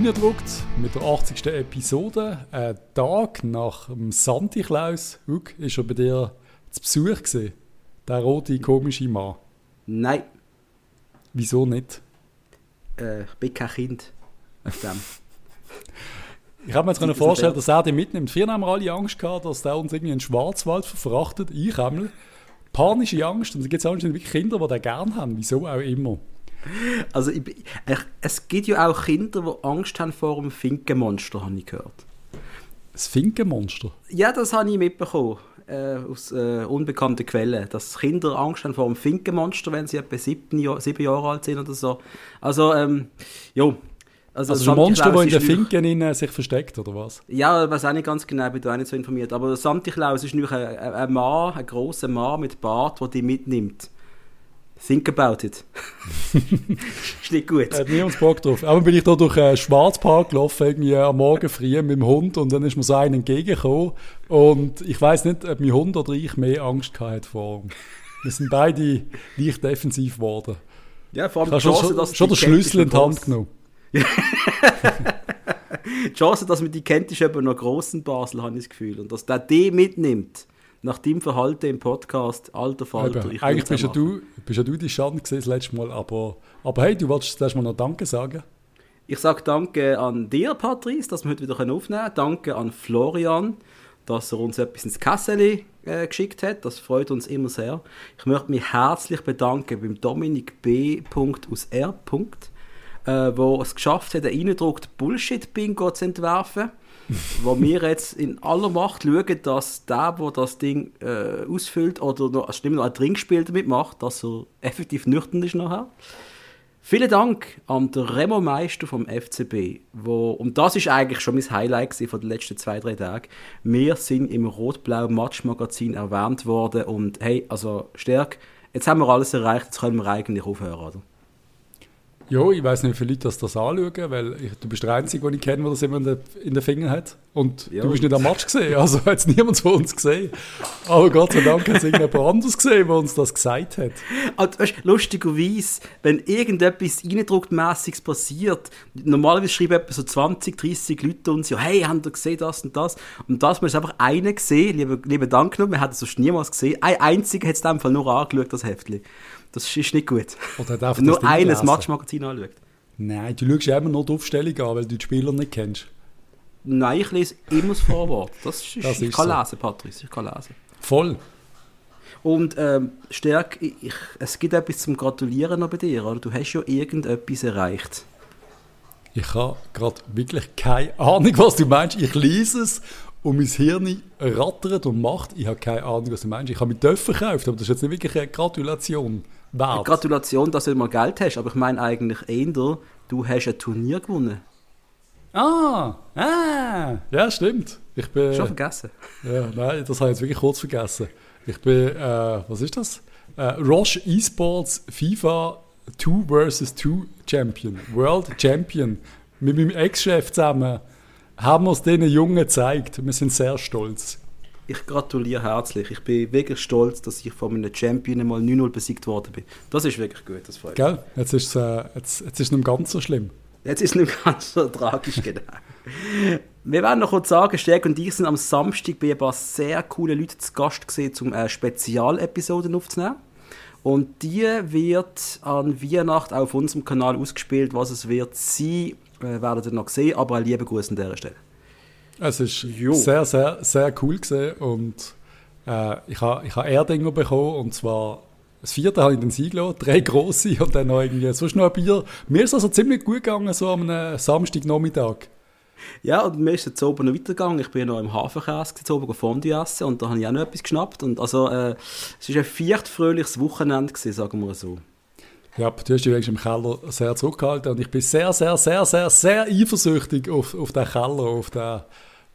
reingedruckt mit der 80. Episode. Ein Tag nach dem Santi Klaus. Huck, ist er bei dir zu Besuch gesehen? Der rote, komische Mann. Nein. Wieso nicht? Äh, ich bin kein Kind. Ich habe mir jetzt vorstellen, dass er die mitnimmt. Früher haben wir alle Angst gehabt, dass der uns irgendwie in den Schwarzwald verfrachtet. Ich einmal. Panische Angst. Und es gibt anscheinend wirklich Kinder, die den gerne haben. Wieso auch immer. Also ich, ich, es gibt ja auch Kinder, die Angst haben vor einem Finkenmonster, habe ich gehört. Das Finkenmonster? Ja, das habe ich mitbekommen. Äh, aus äh, unbekannten Quellen. Dass Kinder Angst haben vor einem Finkenmonster, wenn sie etwa sieben, Jahr, sieben Jahre alt sind oder so. Also, ähm, jo. Also, also ein Monster, das in der Finken in, sich versteckt, oder was? Ja, ich weiß auch nicht ganz genau, bin da auch nicht so informiert. Aber Santi Klaus ist nämlich ein, ein Mann, ein grosser Mann mit Bart, der die mitnimmt. Think about it. ist nicht gut. Hat niemand Bock drauf. Aber bin ich da durch einen Schwarzpark gelaufen, irgendwie am Morgen früh mit dem Hund und dann ist mir so einer entgegengekommen und ich weiß nicht, ob mein Hund oder ich mehr Angst hatte vor ihm. Wir sind beide leicht defensiv geworden. Ja, vor allem die Chance, schon, dass schon den Schlüssel in die Hand genommen. die Chance, dass man die kennt, ist eben noch gross in Basel, habe ich das Gefühl. Und dass der die mitnimmt nach deinem Verhalten im Podcast, alter Falter. Eigentlich bist ja, du, bist ja du die Schande gesehen das letzte Mal, aber, aber hey, du wolltest erst mal noch Danke sagen. Ich sage Danke an dir, Patrice, dass wir heute wieder aufnehmen können. Danke an Florian, dass er uns etwas ins Kessel äh, geschickt hat. Das freut uns immer sehr. Ich möchte mich herzlich bedanken beim Dominik B. aus R. Äh, wo es geschafft hat, einen eindruckt Bullshit-Bingo zu entwerfen wo wir jetzt in aller Macht schauen, dass der, der das Ding äh, ausfüllt oder noch, also noch ein Trinkspiel damit macht, dass er effektiv nüchtern ist nachher. Vielen Dank an den Remo Meister vom FCB, wo, und das ist eigentlich schon mein Highlight von den letzten zwei, drei Tagen. Wir sind im rot-blau Match-Magazin erwähnt worden und hey, also Stärk, jetzt haben wir alles erreicht, jetzt können wir eigentlich aufhören, oder? Ja, ich weiß nicht, wie viele Leute das, das anschauen, weil ich, du bist der Einzige, den ich kenne, der das immer in den in der Finger hat. Und ja. du bist nicht am Match gesehen, also hat es niemand von uns gesehen. Aber Gott sei Dank hat es irgendjemand anderes gesehen, der uns das gesagt hat. Also, weißt, lustigerweise, wenn irgendetwas Eindruckmäßiges passiert, normalerweise schreiben etwa so 20, 30 Leute uns ja, hey, haben ihr gesehen das und das? Und das ist einfach einer gesehen, lieber, lieber Dank genommen, wir hätten es sonst niemals gesehen. Ein einziger hat es in dem Fall nur angeschaut, das Heftchen. Das ist nicht gut. Nur eines Matchmagazin anschaut. Nein, du schaust immer nur die Aufstellung an, weil du die Spieler nicht kennst. Nein, ich lese immer das Vorwort. Das ist, das ich kann so. lesen, Patrice, ich kann lesen. Voll. Und ähm, Stärk, ich, es gibt etwas zum Gratulieren noch bei dir, oder? Du hast ja irgendetwas erreicht. Ich habe gerade wirklich keine Ahnung, was du meinst. Ich lese es und mein Hirn rattert und macht. Ich habe keine Ahnung, was du meinst. Ich habe mich Töpfe gekauft, aber das ist jetzt nicht wirklich eine Gratulation wert. Gratulation, dass du mal Geld hast, aber ich meine eigentlich eher, du hast ein Turnier gewonnen. Ah, ah, ja, stimmt. Ich bin, Schon vergessen. Ja, nein, das habe ich jetzt wirklich kurz vergessen. Ich bin, äh, was ist das? Äh, Roche Esports FIFA 2 vs 2 Champion, World Champion. Mit meinem Ex-Chef zusammen haben wir es diesen Jungen gezeigt. Wir sind sehr stolz. Ich gratuliere herzlich. Ich bin wirklich stolz, dass ich von einem Champion mal 9-0 besiegt worden bin. Das ist wirklich gut, das freut mich. Gell? Jetzt ist es äh, jetzt, jetzt ist nicht ganz so schlimm. Jetzt ist es nicht ganz so tragisch, genau. Wir werden noch kurz sagen, Stärk und ich sind am Samstag bei ein paar sehr coole Leute zu Gast gesehen, um äh, Spezialepisoden aufzunehmen. Und die wird an Weihnachten auf unserem Kanal ausgespielt. Was es wird sein, äh, werdet ihr noch sehen. Aber ein lieber Gruß an dieser Stelle. Es ist jo. sehr, sehr, sehr cool gesehen und äh, ich habe ich ha Erdinger bekommen und zwar das vierte habe ich den Sieg gelassen, drei grosse und dann noch irgendwie sonst noch ein Bier. Mir ist also ziemlich gut gegangen, so am Samstagnachmittag. Ja, und mir ist jetzt oben noch weitergegangen. Ich bin noch im Hafenkäse jetzt oben Fondue essen und da habe ich auch noch etwas geschnappt. Und also, äh, es war ein viert fröhliches Wochenende, gewesen, sagen wir so. Ja, du hast dich im Keller sehr zurückgehalten und ich bin sehr, sehr, sehr, sehr, sehr eifersüchtig auf, auf den Keller, auf den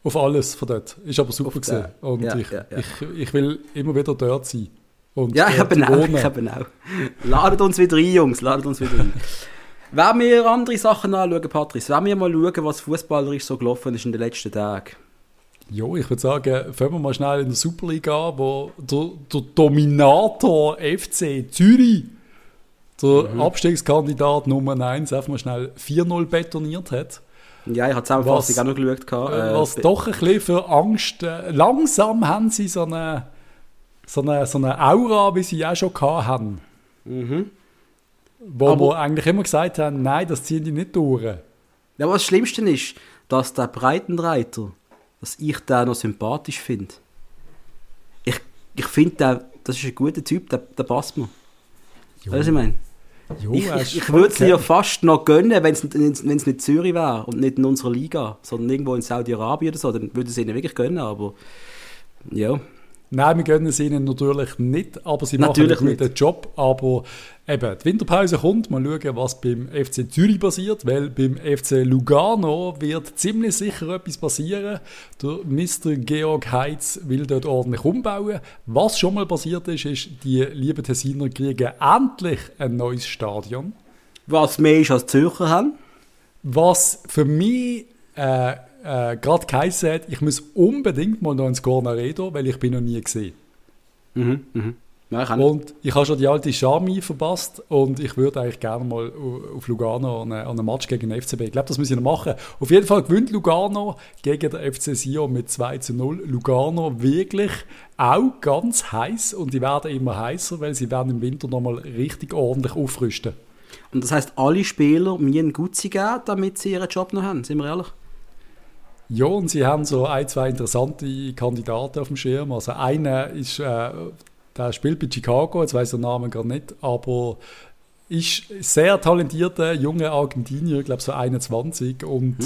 auf alles von dort. Ist aber super gesehen. Und ja, ich, ja, ja. Ich, ich will immer wieder dort sein. Und ja, ich habe auch, ich habe auch. Ladet uns wieder ein, Jungs, ladet uns wieder ein. Wenn wir andere Sachen anschauen, Patrice, wenn wir mal schauen, was fußballerisch so gelaufen ist in den letzten Tagen. Jo, ich würde sagen, fangen wir mal schnell in der Superliga an, wo der, der Dominator FC Zürich, der mhm. Abstiegskandidat Nummer 1, einfach mal schnell 4-0 betoniert hat. Ja, ich habe Zusammenfassung auch noch geschaut. Äh, Äh, was doch ein bisschen für Angst. Äh, langsam haben sie so eine, so, eine, so eine Aura, wie sie auch schon haben. Mhm. Wo Aber- wir eigentlich immer gesagt haben, nein, das ziehen die nicht durch. Ja, aber das Schlimmste ist, dass der Breitenreiter, dass ich den noch sympathisch finde. Ich, ich finde, das ist ein guter Typ, der, der passt mir. Weißt du, was ich meine? Jo, Ich, ich, ich würde es okay. fast noch gönnen, wenn es nicht Zürich wäre und nicht in unserer Liga, sondern irgendwo in Saudi-Arabien oder so, dann würde ich es ihnen wirklich gönnen, aber ja. Nein, wir gönnen es ihnen natürlich nicht, aber sie Natürlich machen einen guten nicht. Job. Aber eben, die Winterpause kommt, mal schauen, was beim FC Zürich passiert, weil beim FC Lugano wird ziemlich sicher etwas passieren. Der Mr. Georg Heitz will dort ordentlich umbauen. Was schon mal passiert ist, ist, die lieben Tessiner kriegen endlich ein neues Stadion. Was mehr ist als Zürcher haben. Was für mich äh, äh, gerade geheißen hat, ich muss unbedingt mal noch ins Cornaredo, weil ich bin noch nie gesehen. Mhm, mhm. Ja, ich. Und ich habe schon die alte Charmi verpasst und ich würde eigentlich gerne mal au- auf Lugano an einen Match gegen den FCB. Ich glaube, das ich noch machen. Auf jeden Fall gewinnt Lugano gegen den FC Sion mit 2 zu 0. Lugano wirklich auch ganz heiß und die werden immer heißer, weil sie werden im Winter nochmal richtig ordentlich aufrüsten. Und das heisst, alle Spieler müssen Gutzi geben, damit sie ihren Job noch haben, sind wir ehrlich? Ja, und sie haben so ein, zwei interessante Kandidaten auf dem Schirm. Also einer ist, äh, der spielt bei Chicago, jetzt weiß ich den Namen gar nicht, aber ist sehr talentierter junger Argentinier, ich glaube so 21 und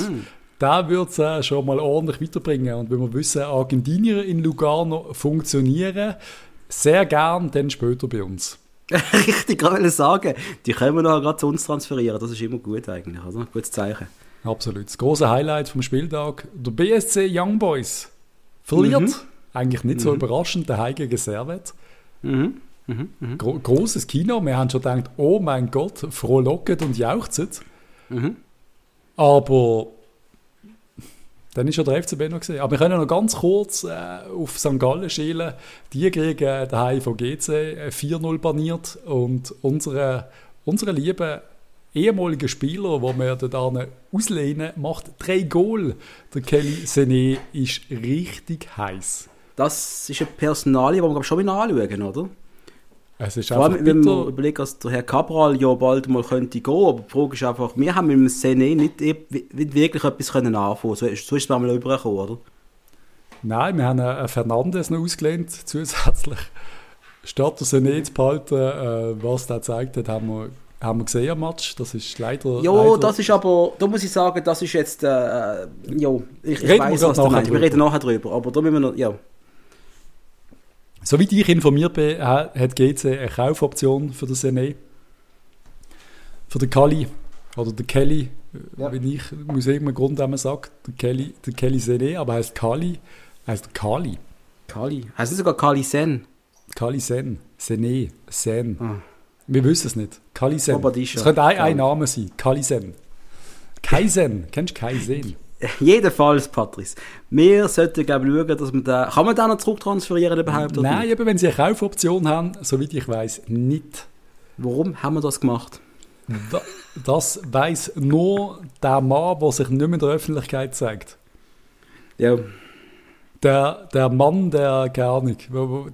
der wird es äh, schon mal ordentlich weiterbringen. Und wenn wir wissen, Argentinier in Lugano funktionieren, sehr gern dann später bei uns. Richtig, gerade wollte sagen. Die können wir noch gerade zu uns transferieren, das ist immer gut eigentlich, oder? Gutes Zeichen. Absolut. Das große Highlight vom Spieltag, der BSC Young Boys verliert. Mhm. Eigentlich nicht so überraschend, der gegen Servet. Mhm. Mhm. Mhm. Gro großes Kino. Wir haben schon gedacht, oh mein Gott, frohlocket und jauchzet. Mhm. Aber dann ist ja der FCB noch gesehen. Aber wir können noch ganz kurz äh, auf St. Gallen schielen. Die kriegen daheim von GC äh, 4-0 baniert und unsere, unsere lieben ehemaligen Spieler, die wir dort auslehnen, macht drei Goal. Der Kelly Sene ist richtig heiß. Das ist eine Personalie, die glaub, schon mal anschauen, oder? Es ist Vor allem, wenn man überlegt, dass der Herr Cabral ja bald mal könnte gehen, aber die Frage ist einfach, wir haben mit dem Sene nicht, nicht wirklich etwas können anfangen. So ist, so ist es mal übergekommen, oder? Nein, wir haben einen Fernandes noch ausgelehnt zusätzlich. Statt der Sene zu behalten, äh, was der gezeigt hat, haben wir, haben wir gesehen am Match. Das ist leider... Ja, leider das ist aber, da muss ich sagen, das ist jetzt, äh, äh, ja, ich, ich weiß, was du nachher meinst. Wir reden nachher drüber, aber da müssen wir noch, ja. Soweit ich informiert bin, ha- hat GC eine Kaufoption für den Sene. Für den Kali. Oder den Kelly, äh, Ja. wenn ich aus irgendeinem Grund einmal sage. Der Kelly, der Kelly Sene, aber heißt Kali. Heißt Kali. Kali. Heißt nicht sogar Kali Sen? Kali Sen. Sene. Sen. Ah. Wir wissen es nicht. Kali Sen. Mogadischu. Es könnte ein, ein Name sein. Kali Sen. Kaisen. Kennst du Kaisen? Jedenfalls, Patrice. Wir sollten, glaube ich, schauen, dass wir da, kann man den noch zurücktransferieren überhaupt? oder Nein, nicht? eben, wenn sie eine Kaufoption haben, soweit ich weiß, nicht. Warum haben wir das gemacht? Da- Das weiß nur der Mann, der sich nicht mehr in der Öffentlichkeit zeigt. Ja, Der, der Mann, der keine Ahnung,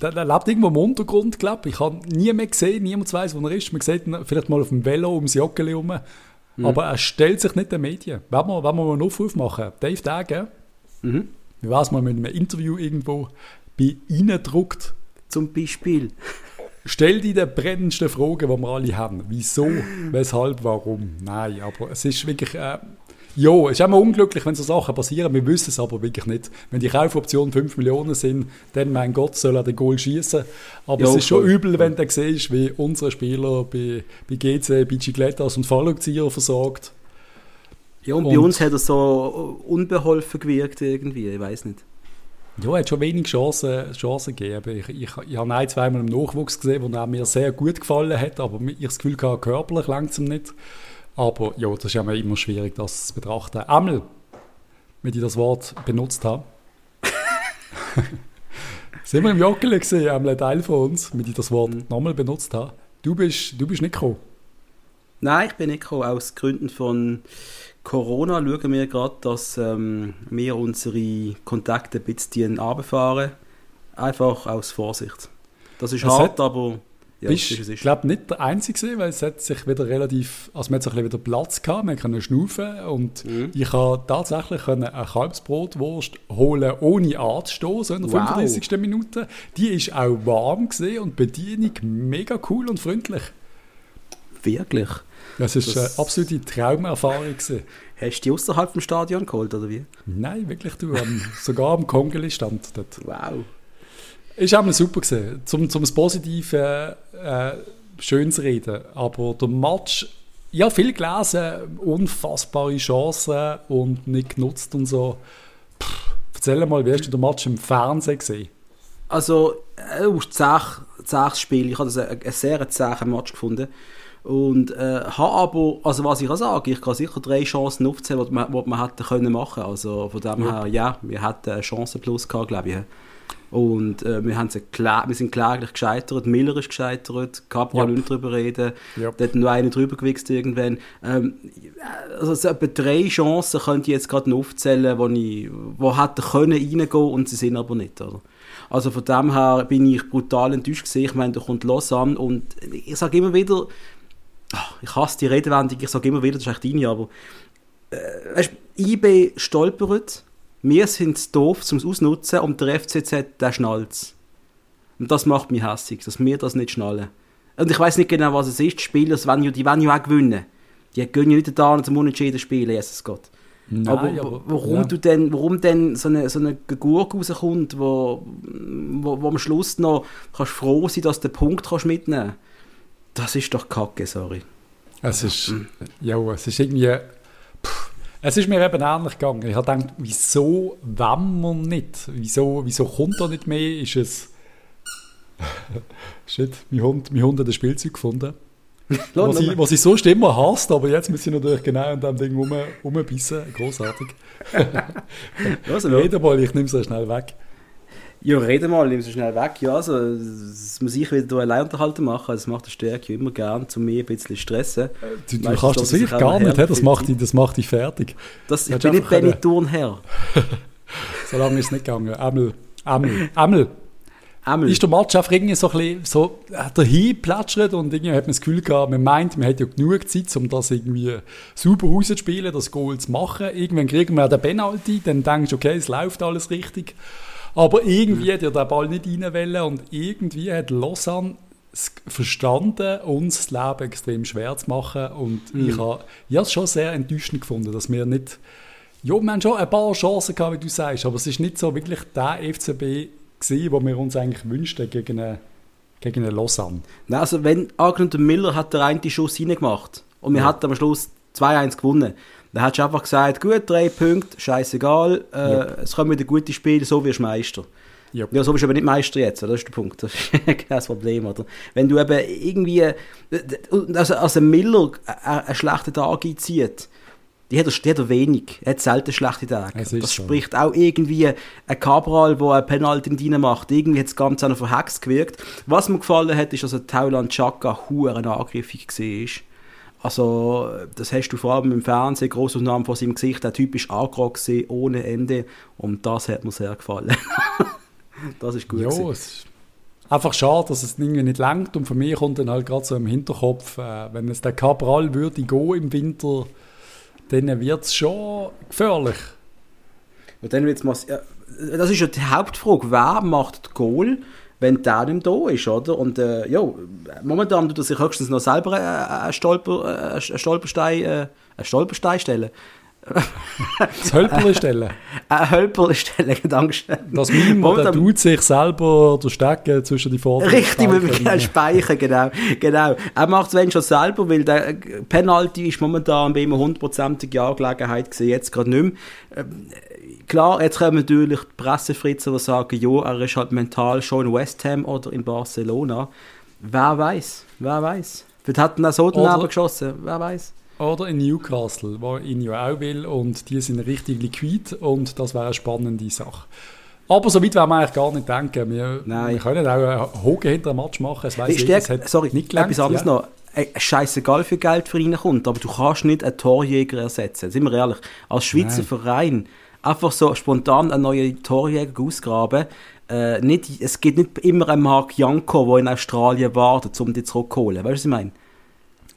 der, der lebt irgendwo im Untergrund, glaube ich. Ich habe nie mehr gesehen, niemand weiß, wo er ist. Man sieht ihn vielleicht mal auf dem Velo ums Joggeli herum. Aber er stellt sich nicht den Medien. Wenn wir, wenn wir mal einen Aufruf machen, Dave Dage, Mhm. wie weiß man mit einem Interview irgendwo bei Ihnen druckt, zum Beispiel. Stell dir die brennendsten Fragen, die wir alle haben. Wieso, weshalb, warum? Nein, aber es ist wirklich. Äh, ja, es ist immer unglücklich, wenn so Sachen passieren. Wir wissen es aber wirklich nicht. Wenn die Kaufoptionen 5 Millionen sind, dann, mein Gott, soll er den Goal schießen. Aber Ja, es ist schon übel, wenn du siehst, wie unsere Spieler bei, bei GC, bei Giglettas und Fallrückzieher versorgt. Ja, und, bei Und- uns hat er so unbeholfen gewirkt irgendwie, ich weiß nicht. Ja, er hat schon wenig Chancen, Chancen gegeben. Ich, ich, ich habe ein, zweimal im Nachwuchs gesehen, wo er mir sehr gut gefallen hat, aber ich das Gefühl hatte, körperlich langsam nicht. Aber ja, das ist ja immer schwierig, das zu betrachten. Einmal, wenn ich das Wort benutzt habe, sind wir im Joggeli gesehen, einmal ein Teil von uns, wenn ich das Wort nochmal benutzt habe. Du bist, du bist nicht gekommen. Nein, ich bin nicht gekommen. Aus Gründen von Corona schauen wir gerade, dass ähm, wir unsere Kontakte ein bisschen runterfahren. Einfach aus Vorsicht. Das ist Es hart, hat- aber ja, bist, ich glaube, nicht der Einzige weil es hat sich wieder relativ, also man hat bisschen wieder Platz gehabt, man konnte schnaufen und Mhm. ich habe tatsächlich eine Kalbsbrotwurst holen, ohne anzustehen, so in der Wow. 35. Minute. Die ist auch warm gesehen und die Bedienung mega cool und freundlich. Wirklich. Das ist Das- eine absolute Traumerfahrung gewesen. Hast du die außerhalb vom Stadion geholt, oder wie? Nein, wirklich, du, sogar am Kongeli stand dort. Wow. Ist auch mal super gewesen, zum, zum Positive äh, schön zu reden. Aber der Match, ja, viel gelesen, unfassbare Chancen und nicht genutzt und so. Pff, erzähl mal, wie hast du den Match im Fernsehen gesehen? Also, äh, zäh- zähes Spiel. Ich habe das ein, ein sehr zähen Match gefunden. Und äh, habe aber, also was ich kann sagen, ich kann sicher drei Chancen aufzählen, die man, die man hätte können machen Also von dem Ja. her, ja, wir hatten einen Chancenplus gehabt, glaube ich. Und äh, wir, haben sie klä- wir sind kläglich gescheitert, Miller ist gescheitert, Cabral Ja. nicht drüber reden, da hat nur einer drüber gewichst irgendwann. Ähm, also so etwa drei Chancen könnte ich jetzt gerade noch aufzählen, wo, ich, wo hätten können reingehen und sie sind aber nicht. Oder? Also von dem her bin ich brutal enttäuscht gewesen. Ich meine, da kommt Lausanne und ich sage immer wieder, ich hasse die Redewendung, ich sage immer wieder, das ist echt deine, aber äh, weißt, IB stolpert, wir sind doof zum Ausnutzen und der FCZ, der schnallt Und das macht mich hässig, dass wir das nicht schnallen. Und ich weiß nicht genau, was es ist. Die Spieler, die wollen ja, die wollen ja auch gewinnen. Die gehen ja nicht da zum Unentschieden spielen, Jesus Gott. Nein, aber, wa- warum, ja. du denn, warum denn so eine, so eine Gurke rauskommt, wo, wo, wo am Schluss noch kannst froh sein, dass du den Punkt kannst mitnehmen kannst, das ist doch kacke, sorry. Es ist, ja, es ist irgendwie, es ist mir eben ähnlich gegangen. Ich habe gedacht, wieso wenn man nicht? Wieso, wieso kommt da nicht mehr? Ist es, shit, mein Hund, mein Hund hat ein Spielzeug gefunden. Was ich, was ich sonst immer hasst, aber jetzt muss ich natürlich genau an dem Ding rum, rumbissen. Großartig. Rede mal, ich nehme es schnell weg. Ja, rede mal, nimm so schnell weg. Ja, also, das muss ich wieder allein unterhalten machen. Das macht der Stärke immer gern, zu mir ein bisschen stressen. Du, du Weißt kannst du, das wirklich ich gar nicht, das macht, dich, das macht dich fertig. Das, ich bin nicht Benny können- Turnherr. So lange ist es nicht gegangen. Ämmel, Ämmel, Ämmel. Einmal. Ist der Match einfach irgendwie so ein bisschen so äh, dahin plätschert und irgendwie hat man das Gefühl gehabt, man meint, man hat ja genug Zeit, um das irgendwie super rauszuspielen, das Goal zu machen. Irgendwann kriegen wir den Penalty, dann denkst du, okay, es läuft alles richtig. Aber irgendwie hat ja der Ball nicht rein wollen und irgendwie hat Lausanne verstanden, uns das Leben extrem schwer zu machen. Und ich habe ich habe es schon sehr enttäuschend gefunden, dass wir nicht ja, wir haben schon ein paar Chancen gehabt, wie du sagst, aber es ist nicht so wirklich der FCB gewesen, wo wir uns eigentlich wünschten gegen eine, gegen eine Lausanne. Nein, also wenn angenommen der Miller hat den einen Schuss reingemacht und wir Ja. hatten am Schluss 2-1 gewonnen, dann hättest du einfach gesagt, gut, drei Punkte, scheißegal, äh, Ja. es kommen wieder gute Spiele, so wirst du Meister. Ja. Ja, so bist du aber nicht Meister jetzt, oder? das ist der Punkt. Das ist das Problem, oder? Wenn du eben irgendwie, äh, also, also Miller einen einen schlechten Tag einzieht, die hat, er, die hat er wenig, er hat selten schlechte Tage. Das so. spricht auch irgendwie ein Cabral, der ein Penalty macht. Irgendwie hat das Ganze auch noch verhext gewirkt. Was mir gefallen hat, ist, dass der Tauland Chaka huren angriffig war. Also, das hast du vor allem im Fernsehen, Grossaufnahmen von seinem Gesicht, der Typ ist angeragt gewesen, ohne Ende. Und das hat mir sehr gefallen. das ist gut. Ja, es ist einfach schade, dass es irgendwie nicht langt und für mich kommt dann halt gerade so im Hinterkopf, äh, wenn es der Cabral würde gehen im Winter, dann wird es schon gefährlich. Und dann wird's mal, ja, das ist ja die Hauptfrage, wer macht das Goal, wenn der nicht da ist, oder? Und äh, ja, momentan tut er sich höchstens noch selber äh, einen, Stolper, äh, einen Stolperstein, äh, einen Stolperstein stellen. Das Hölperle stellen. Einen Hölper stellen, Dankeschön. Das wo der tut sich selber der Stecken zwischen die Vorder- Richtig, mit dem Speicher, genau. genau. Er macht es wenn schon selber, weil der Penalty ist momentan bei ihm eine hundertprozentige Angelegenheit gewesen, jetzt gerade nicht mehr. Klar, jetzt kommen natürlich die Pressefritzer, die sagen, ja, er ist halt mental schon in West Ham oder in Barcelona. Wer weiß, wer weiß. Vielleicht hat er so daneben Oder- geschossen, wer weiß. Oder in Newcastle, wo ihn ja auch will und die sind richtig liquid und das wäre eine spannende Sache. Aber so weit werden wir eigentlich gar nicht denken. Wir, wir können auch einen Hogen hinter dem Match machen. Es weiss jeder, es hat sorry, nicht gelangt, etwas anderes ja. noch. scheißegal viel Geld für reinkommt, aber du kannst nicht einen Torjäger ersetzen. Sind wir ehrlich. Als Schweizer Nein. Verein einfach so spontan einen neuen Torjäger ausgraben. Äh, nicht, es gibt nicht immer einen Mark Janko, der in Australien wartet, um dich zurückzuholen. Weißt du, was ich meine?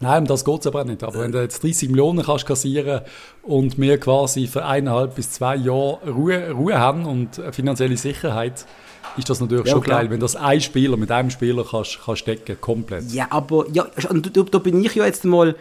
Nein, das geht aber nicht. Aber wenn du jetzt 30 Millionen kannst kassieren und wir quasi für eineinhalb bis zwei Jahre Ruhe, Ruhe haben und finanzielle Sicherheit, ist das natürlich Ja, schon klar. geil, wenn das ein Spieler mit einem Spieler kannst, kannst decken, komplett. Ja, aber ja, da, bin ich ja jetzt mal,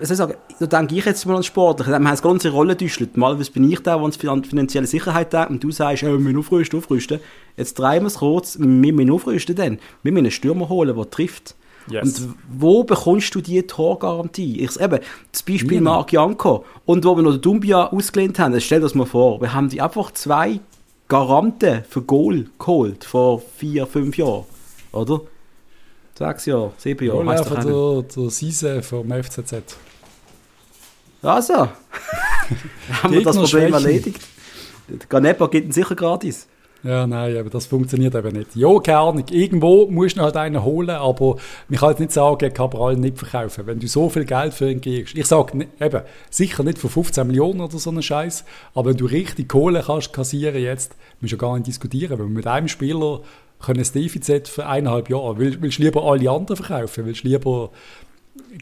was soll ich sagen, da denke ich jetzt mal an Sportler. Wir haben das ganze Rolle getäuscht. Malweise bin ich der an die finanzielle Sicherheit denkt und du sagst, äh, wir müssen aufrüsten, aufrüsten. Jetzt drehen wir es kurz, wir müssen aufrüsten dann. Wir müssen einen Stürmer holen, der trifft. Yes. Und wo bekommst du die Torgarantie? Ich, eben, das Beispiel Niemand. Marc Janko. Und wo wir noch den Dumbia ausgelehnt haben, stell dir das mal vor, wir haben die einfach zwei Garanten für Goal geholt vor vier, fünf Jahren. Oder? Sechs Jahre, sieben Jahre, einfach einer. der, der Sise vom FCZ. Also, haben wir das Problem erledigt. Der Ganepa gibt ihn sicher gratis. Ja, nein, aber das funktioniert eben nicht. Ja, keine Ahnung. Irgendwo musst du halt einen holen, aber man kann jetzt nicht sagen, Cabral nicht verkaufen. Wenn du so viel Geld für ihn kriegst. Ich sage eben, sicher nicht für 15 Millionen oder so einen Scheiß, aber wenn du richtig Kohle kannst kassieren jetzt, musst du ja gar nicht diskutieren, weil mit einem Spieler können das Defizit für eineinhalb Jahre. Will, willst du lieber alle anderen verkaufen? Willst du lieber,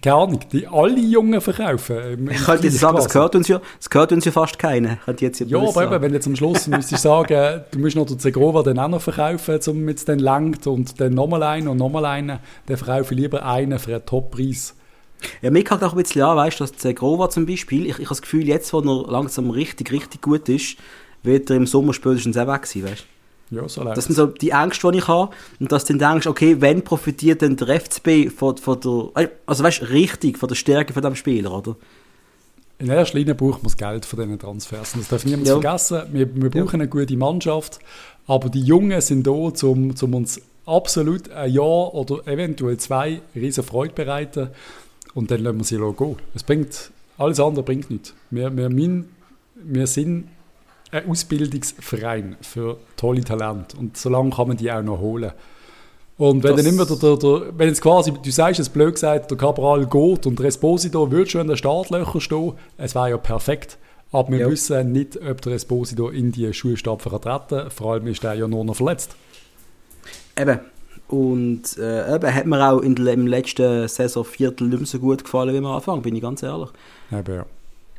keine Ahnung, die alle Jungen verkaufen? Im- Ich könnte jetzt sagen, es gehört uns ja, es gehört uns ja fast keiner. Jetzt Ja, aber eben, wenn du zum Schluss müsstest sagen, du musst noch den Zegrova dann auch noch verkaufen, um jetzt dann langt und dann nochmal einen und nochmal einen, dann verkaufe ich lieber einen für einen Top-Preis. Ja, mir kackt auch ein bisschen an, weißt du, dass Zegrova zum Beispiel, ich, ich habe das Gefühl, jetzt, wo er langsam richtig, richtig gut ist, wird er im Sommer spätestens auch weg sein, weißt du? Ja, so läuft Das sind so die Ängste, die ich habe. Und dass du dann denkst, okay, wenn profitiert denn der FCB von, von der, also weißt richtig, von der Stärke von dem Spieler, oder? In erster Linie braucht man das Geld von diesen Transfers. Und das darf niemand Ja. vergessen. Wir, wir brauchen eine gute Mannschaft, aber die Jungen sind da, um, um uns absolut ein Jahr oder eventuell zwei riesen Freude bereiten und dann lassen wir sie gehen. Es bringt, alles andere bringt nichts. Wir, wir, müssen- wir sind ein Ausbildungsverein für tolle Talente und solange kann man die auch noch holen. Und wenn Das- dann immer der, der, der, wenn jetzt quasi, du sagst es blöd gesagt, der Cabral geht und der Esposito würde schon in den Startlöchern stehen, es wäre ja perfekt. Aber wir Ja. wissen nicht, ob der Esposito in die Schulstapfen kann treten Vor allem ist er ja nur noch verletzt. Eben. Und äh, eben hat mir auch in im letzten Saisonviertel nicht mehr so gut gefallen, wie am Anfang, bin ich ganz ehrlich. Eben, ja.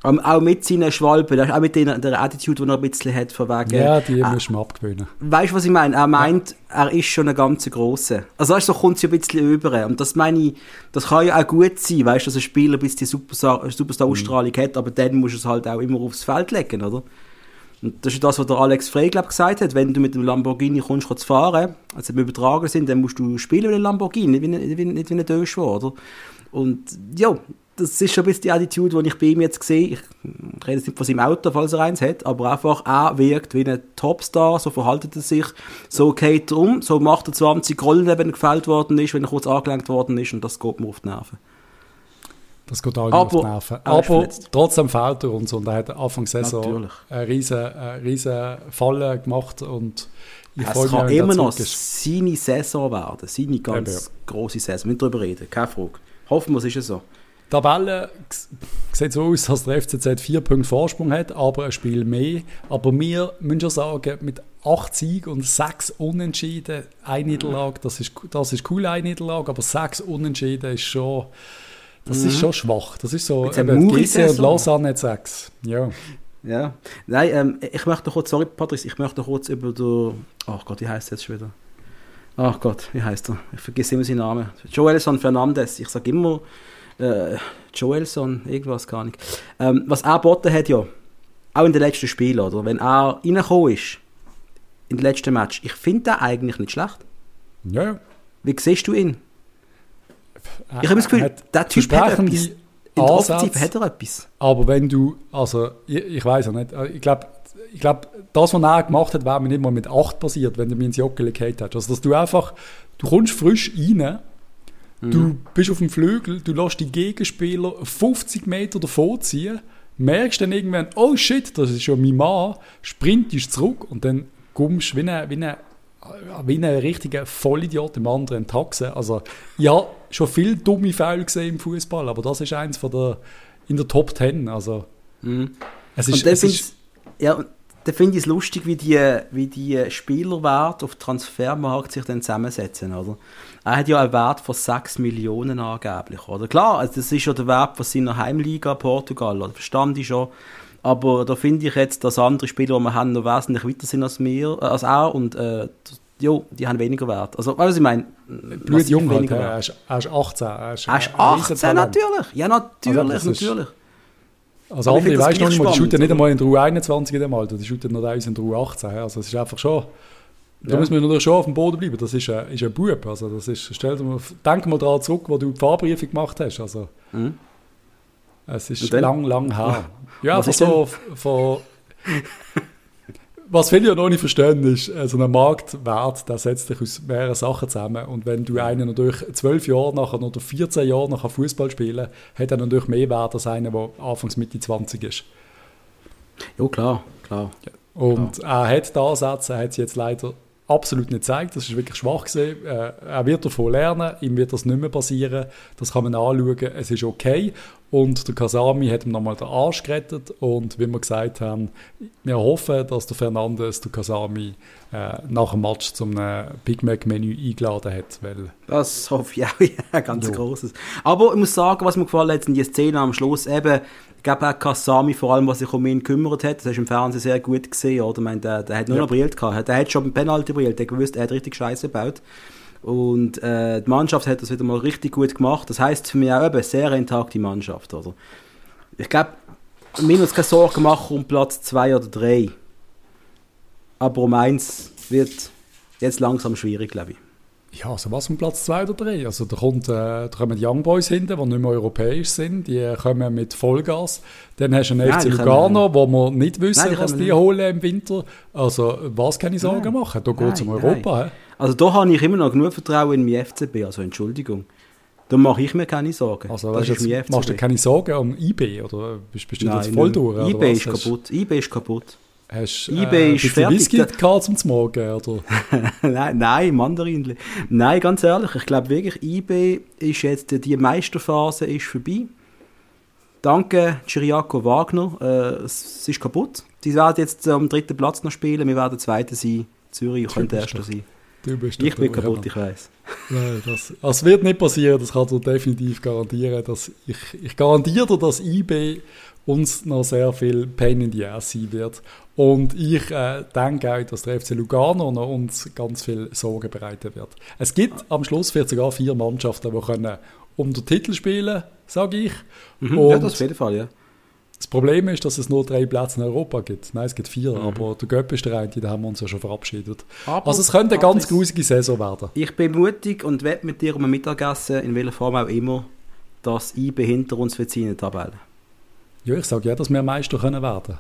Auch mit seinen Schwalben, auch mit den, der Attitude, die er ein bisschen hat, von wegen... ja, die Ah. müssen wir abgewöhnen. Weißt du, was ich meine? Er meint, er ist schon ein ganz grosser. Also weißt du, so kommt es ja ein bisschen über. Und das meine ich, das kann ja auch gut sein, weißt du, dass ein Spieler bis die Superstar- Superstar-Ausstrahlung hat, aber dann musst du es halt auch immer aufs Feld legen, oder? Und das ist das, was der Alex Frey, glaub, gesagt hat. Wenn du mit dem Lamborghini kommst, zu fahren, also im Übertragen sind, dann musst du spielen wie ein Lamborghini, nicht wie ein, nicht wie ein Döschwo, oder? Und ja, das ist schon ein bisschen die Attitude, die ich bei ihm jetzt sehe. Ich rede jetzt nicht von seinem Auto, falls er eins hat, aber einfach, er wirkt wie ein Topstar, so verhaltet er sich, so geht er um, so macht er 20 Rollen, wenn er gefällt worden ist, wenn er kurz angelenkt worden ist und das geht mir auf die Nerven. Das geht auch nicht Aber auf die Nerven. er Aber trotzdem fehlt er uns und er hat Anfang der Saison Natürlich. eine riesen, eine riesen Falle gemacht und ich Es kann er immer noch seine Saison werden, seine ganz Eben, ja. grosse Saison, nicht darüber reden, keine Frage. Hoffen wir, es ist so. Die Tabelle sieht so aus, dass der FCZ vier Punkte Vorsprung hat, aber ein Spiel mehr. Aber wir müssen schon sagen, mit acht Siegen und sechs Unentschieden, eine Niederlage, das ist, das ist cool, eine Niederlage, aber sechs Unentschieden ist schon, das ist schon schwach. Das ist so, Mhm. Eben, GC und. Lausanne hat sechs. Ja. Ja. Nein, ähm, ich möchte kurz, sorry Patrice, ich möchte kurz über den, ach Gott, wie heißt er jetzt schon wieder? Ach Gott, wie heißt er? Ich vergesse immer seinen Namen. Joelson Fernandes. Ich sage immer äh, Joelson, irgendwas gar nicht. Ähm, was er geboten hat, ja, auch in den letzten Spielen, oder? Wenn er reingekommen ist, in den letzten Match, ich finde den eigentlich nicht schlecht. ja. Wie siehst du ihn? Ich habe das Gefühl, der Typ hat etwas. In der. Offensive hat er etwas. Aber wenn du, also ich, ich weiß ja nicht, äh, ich glaube, ich glaub, das, was er gemacht hat, wäre mir nicht mal mit 8 passiert, wenn du mir ins Joggeli gehabt hättest. Also, dass du einfach, du kommst frisch rein, du bist auf dem Flügel, du lässt die Gegenspieler 50 Meter davor ziehen, merkst dann irgendwann, oh shit, das ist schon mein Mann, sprintest zurück und dann kommst du wie ein, wie ein wie ein richtiger Vollidiot im anderen taxen. Also, habe schon viele dumme Fälle gesehen im Fußball, aber das ist eins von der, in der Top Ten. Also, Mhm. es Und ist, es ist ja, dann finde ich es lustig, wie die, wie die Spielerwerte auf Transfermarkt sich dann zusammensetzen, oder? Er hat ja einen Wert von 6 Millionen angeblich, oder? Klar, also das ist ja der Wert von seiner Heimliga Portugal, oder? Verstand ich schon. Aber da finde ich jetzt, dass andere Spieler, die wir haben, noch wesentlich weiter sind als wir, äh, als er und äh, jo, die haben weniger Wert. Also, weißt du, was ich meine? halt. weniger Er Wert. ist, er ist 18. Er ist, Er ist ein 18 Riesentalent. natürlich. Ja, natürlich, Also, natürlich. Also Aber ich andere, du noch nicht mal, die shooten nicht einmal in der U21 in dem Alter, die shooten noch teilweise in der U18. hä? Also es ist einfach schon, da Ja. müssen wir natürlich schon auf dem Boden bleiben, das ist ein, ist ein Bub. Also das ist, stell dir mal, denk mal daran zurück, wo du die Fahrbriefe gemacht hast. Also Mhm. es ist lang, lang her. Ja, einfach ist so von... Was viele ja noch nicht verstehen, ist, äh, so ein Marktwert, der setzt sich aus mehreren Sachen zusammen. Und wenn du einen natürlich zwölf Jahre nachher oder 14 Jahre nachher Fußball spielen, hat er natürlich mehr Wert als einer, der anfangs Mitte 20 ist. Ja, klar, klar. Und er hat da Ansätze, er hat sie jetzt leider absolut nicht gezeigt. Das ist wirklich schwach gesehen. Äh, er wird davon lernen, ihm wird das nicht mehr passieren. Das kann man anschauen. Es ist okay. Und der Kasami hat ihm nochmal den Arsch gerettet. Und wie wir gesagt haben, wir hoffen, dass der Fernandes der Kasami äh, nach dem Match zum äh, Big Mac Menü eingeladen hat, weil Das hoffe ich auch, ja, ganz Jo. großes. Aber ich muss sagen, was mir gefallen hat, sind die Szenen am Schluss eben, ich glaube auch Kasami vor allem, was sich um ihn gekümmert hat, das hast du im Fernsehen sehr gut gesehen, oder? Ich meine, der, der hat nur Ja. noch brillt gehabt, der hat schon beim Penalty brillt, der gewusst, er hat richtig Scheiße gebaut. Und äh, die Mannschaft hat das wieder mal richtig gut gemacht. Das heißt für mich auch eben sehr intakte Mannschaft, oder? Ich glaube, mir muss keine Sorgen machen um Platz 2 oder 3. Aber um eins wird jetzt langsam schwierig, glaube ich. Ja, also was um Platz 2 oder 3? Also da, kommt, äh, da kommen die Young Boys hinten, die nicht mehr europäisch sind. Die äh, kommen mit Vollgas. Dann hast du einen Nein, FC Lugano, wo wir nicht wissen, Nein, die was die nicht. holen im Winter. Also was kann ich Sorgen machen? Da geht es um Europa. hä? Also da habe ich immer noch genug Vertrauen in mein FCB, also Entschuldigung. Da mache ich mir keine Sorgen. Also das weißt, ist jetzt machst du keine Sorgen um IB? Oder bist, bist du jetzt voll durch? eBay was? ist Hast- kaputt. eBay ist kaputt. Hast eBay äh, ein ist bisschen fertig. Whisky zum Morgen? Oder? nein, nein, Mandarinli. Nein, ganz ehrlich, ich glaube wirklich, eBay ist jetzt, die Meisterphase ist vorbei. Danke, Chiriaco Wagner. Äh, es ist kaputt. Die werden jetzt äh, am dritten Platz noch spielen. Wir werden Zweiter sein. Zürich könnte Erster sein. Du bist Ich bin kaputt, ich weiß. Nein, das, das wird nicht passieren, das kann dir definitiv garantieren. Dass ich, ich garantiere dir, dass eBay uns noch sehr viel Pain in the Ass sein wird. Und ich äh, denke auch, dass der FC Lugano noch uns ganz viel Sorgen bereiten wird. Es gibt am Schluss sogar vier Mannschaften, die können um den Titel spielen, sage ich. Mhm, Und ja, das auf jeden Fall, ja. Das Problem ist, dass es nur drei Plätze in Europa gibt. Nein, es gibt vier, Mhm. aber der Göpp ist der eine, da haben wir uns ja schon verabschiedet. Aber, Also es könnte eine ganz grusige Saison werden. Ich bin mutig und wette mit dir um ein Mittagessen, in welcher Form auch immer, dass IB hinter uns wird in der Tabelle. Ja, ich sage ja, dass wir Meister können werden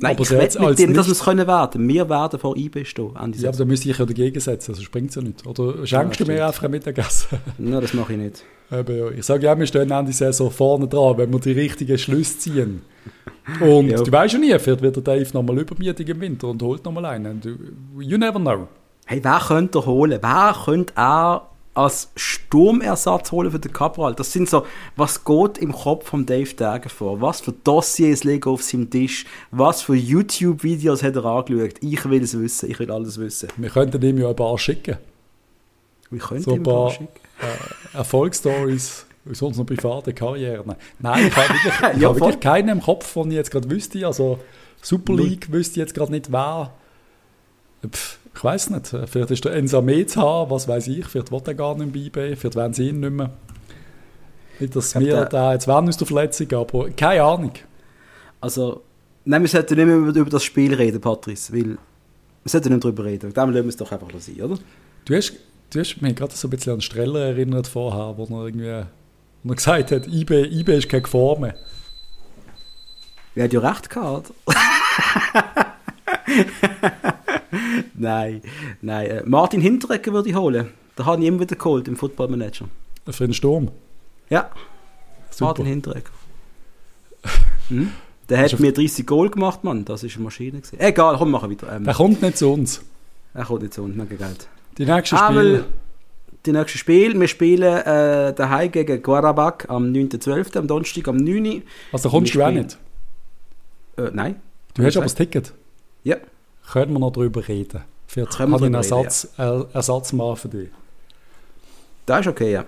Nein, Aber ich jetzt mit dir, dass wir es können werden. Wir werden vor IB stehen. Ende Ja, aber da müsste ich ja dagegen setzen, sonst bringt es ja nicht. Oder schenkst Ja, du mir einfach ein Mittagessen? Nein, das mache ich nicht. Ja. Ich sage ja, wir stehen Ende Saison vorne dran, wenn wir die richtigen Schlüsse ziehen. Und Ja. du weißt ja nie, vielleicht wird der Dave nochmal übermütig im Winter und holt nochmal einen. You never know. Hey, wer könnte er holen? Wer könnte er als Sturmersatz holen für den Cabral? Das sind so, was geht im Kopf von Dave Dagger vor? Was für Dossiers liegen auf seinem Tisch? Was für YouTube-Videos hat er angeschaut? Ich will es wissen. Ich will alles wissen. Wir könnten ihm ja ein paar schicken. Wie könnte So ich ein ihm paar schicken? äh, Erfolgsstories aus unseren privaten Karrieren. Nein, ich habe wirklich, ich Ja, voll. wirklich keinen im Kopf, den ich jetzt gerade wüsste. Also Super League wüsste ich jetzt gerade nicht, wer. Pff, ich weiß nicht. Vielleicht ist der Enza Mezha, was weiß ich. Vielleicht will er gar nicht mehr bei Vielleicht wollen sie ihn nicht mehr. Nicht, dass wir der- da jetzt wollen aus der Verletzung, aber keine Ahnung. Also, nein, wir sollten nicht mehr über, das Spiel reden, Patrice, weil wir sollten nicht drüber reden. Dann lassen wir es doch einfach sein, oder? Du hast, du hast mich gerade so ein bisschen an Streller erinnert vorher, wo er irgendwie wo er gesagt hat, IB, IB ist keine Gefahr mehr. Wer hat ja recht gehabt. nein, nein. Äh, Martin Hinteregger würde ich holen. Da habe ich immer wieder geholt im Football Manager. Für den Sturm. Ja, Super. Martin Hinteregger. Hm? Der hat mir 30 Goal gemacht, Mann. Das ist eine Maschine. Gewesen. Egal, komm, machen wir weiter. Ähm, Der kommt nicht zu uns. Er kommt jetzt unten gegen Geld. Die nächsten Spiele. die nächsten Spiele. Wir spielen äh, daheim gegen Guarabak am 9.12., am Donnerstag am 9. Also kommst du auch nicht. Äh, nein. Du hast aber das Ticket. Ja. Können wir noch darüber reden? Wir habe ich einen drüber reden, Ersatz, äh, Ersatzmann für dich. Das ist okay, ja.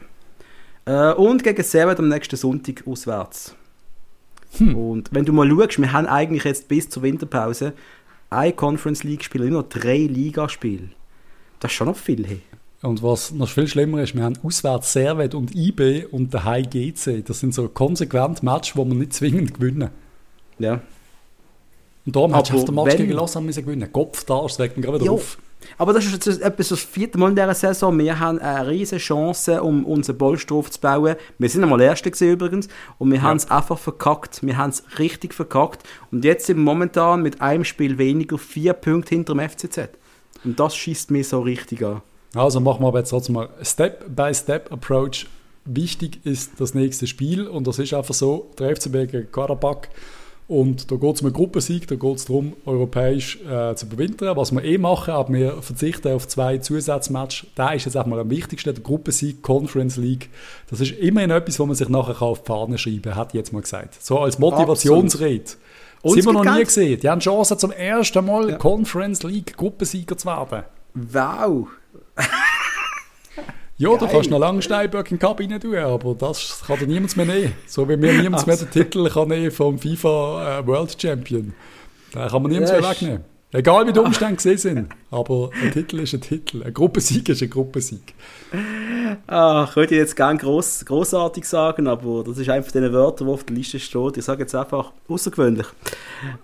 Äh, und gegen Servet am nächsten Sonntag auswärts. Hm. Und wenn du mal schaust, wir haben eigentlich jetzt bis zur Winterpause ein Conference League Spiel, immer noch drei Ligaspiele. Das ist schon noch viel. Hey. Und was noch viel schlimmer ist, wir haben auswärts Servet und IB und daheim GC. Das sind so konsequent Matches, die wir nicht zwingend gewinnen. Ja. Und darum hättest du auf den Match gegen Lausanne müssen gewinnen. Kopf da, regt mich gerade wieder auf. Aber das ist jetzt etwas das vierte Mal in dieser Saison. Wir haben eine riesige Chance, um unseren Bolster aufzubauen. Wir sind einmal Erste gewesen übrigens. Und wir haben es einfach verkackt. Wir haben es richtig verkackt. Und jetzt sind wir momentan mit einem Spiel weniger vier Punkte hinter dem FCZ. Und das schießt mir so richtig an. Also machen wir aber jetzt trotzdem mal Step-by-Step-Approach. Wichtig ist das nächste Spiel und das ist einfach so, der FCB gegen Karabakh und da geht es um einen Gruppensieg, da geht es darum, europäisch äh, zu überwintern, was wir eh machen, aber wir verzichten auf zwei Zusatzmatches. Da ist jetzt auch mal am wichtigsten, der Gruppensieg, Conference League. Das ist immerhin etwas, wo man sich nachher kann auf die Fahne schreiben kann, hat jetzt mal gesagt. So als Motivationsrede. Sind wir noch nie gesehen. Die haben Chance, zum ersten Mal Ja. Conference League Gruppensieger zu werden. Wow! Ja, du Geil. kannst noch lange Steinböcke in die Kabine tun, aber das kann dir niemand mehr nehmen. So wie mir niemand mehr den Titel kann nehmen vom FIFA äh, World Champion. Den kann man niemand mehr wegnehmen. Egal wie die Umstände gesehen sind. Aber ein Titel ist ein Titel. Ein Gruppensieg ist ein Gruppensieg. Ah, ich würde jetzt gerne gross, grossartig sagen, aber das ist einfach diese Wörter, die auf der Liste steht. Ich sage jetzt einfach außergewöhnlich.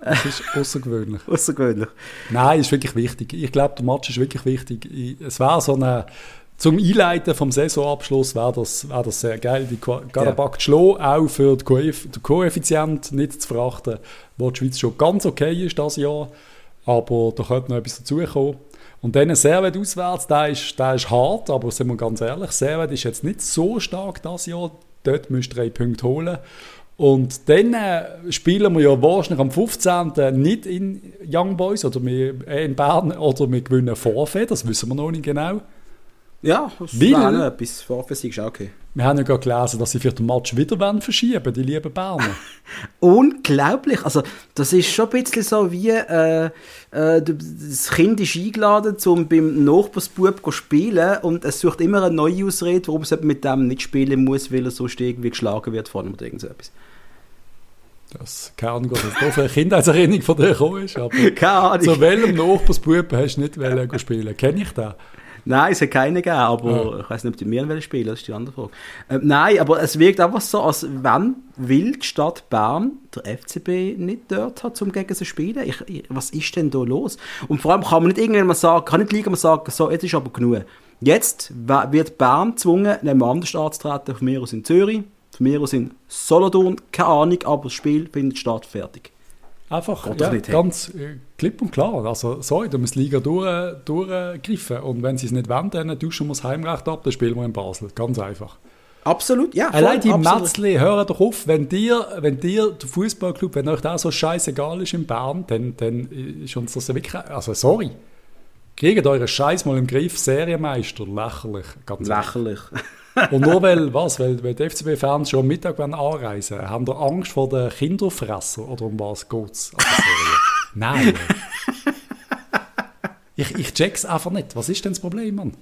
Das ist außergewöhnlich. Außergewöhnlich. Nein, ist wirklich wichtig. Ich glaube, der Match ist wirklich wichtig. Ich- Es wäre so eine, zum Einleiten vom Saisonabschluss wäre das, wär das sehr geil, die Karabakh zu schlagen, auch für den Koeffizient nicht zu verachten, wo die Schweiz schon ganz okay ist das Jahr, aber da könnte noch etwas dazukommen. Und dann Servet auswärts, der ist, der ist hart, aber sind wir ganz ehrlich, Servet ist jetzt nicht so stark das Jahr, dort müsst ihr drei Punkte holen. Und dann äh, spielen wir ja wahrscheinlich am 15. nicht in Young Boys oder wir, äh, in Bern oder wir gewinnen Vorfeld, das wissen wir noch nicht genau. Ja, das Weil- wäre auch etwas. Vorfässig ist auch okay. Wir haben ja gerade gelesen, dass sie vielleicht den Match wieder wollen verschieben die lieben Berner. Unglaublich. Also, das ist schon ein bisschen so wie, äh, äh, das Kind ist eingeladen, um beim Nachbarsbub zu spielen und es sucht immer eine neue Ausrede, warum es mit dem nicht spielen muss, weil er sonst irgendwie geschlagen wird von oder irgend so etwas. Das keine Ahnung, was das da für eine Kindheitserinnerung von dir gekommen ist, aber Keine Ahnung. zu welchem Nachbarsbub hast du nicht wollen spielen? Kenne ich den? Nein, es hat keinen gegeben, aber ich weiß nicht, ob die mir wollen spielen, das ist die andere Frage. Ähm, nein, aber es wirkt einfach so, als wenn will die Stadt Bern der FCB nicht dort hat, um gegen sie zu spielen. Ich, ich, was ist denn da los? Und vor allem kann man nicht irgendwann mal sagen, kann nicht liegen mal sagen, so, jetzt ist aber genug. Jetzt wird Bern gezwungen, neben anders anzutreten, von mir aus in Zürich, von mir aus in Solothurn, keine Ahnung, aber das Spiel findet statt, fertig. Einfach ja, ganz äh, klipp und klar. Also, sorry, da muss die Liga durch, durchgreifen. Und wenn sie es nicht wollen, dann tauschen wir das Heimrecht ab, dann spielen wir in Basel. Ganz einfach. Absolut, ja. Allein die. Metzli, hören doch auf, wenn dir, wenn dir der Fußballclub, wenn euch da so scheißegal ist in Bern, dann, dann ist uns das wirklich, also sorry. Kriegt euren Scheiß mal im Griff, Serienmeister, lächerlich. Ganz. Lächerlich. Und nur weil, was, weil, weil die FCB-Fans schon am Mittag wollen anreisen haben die Angst vor den Kinderfresser oder um was geht's? Also, sorry. Nein. ich, ich check's einfach nicht. Was ist denn das Problem, Mann?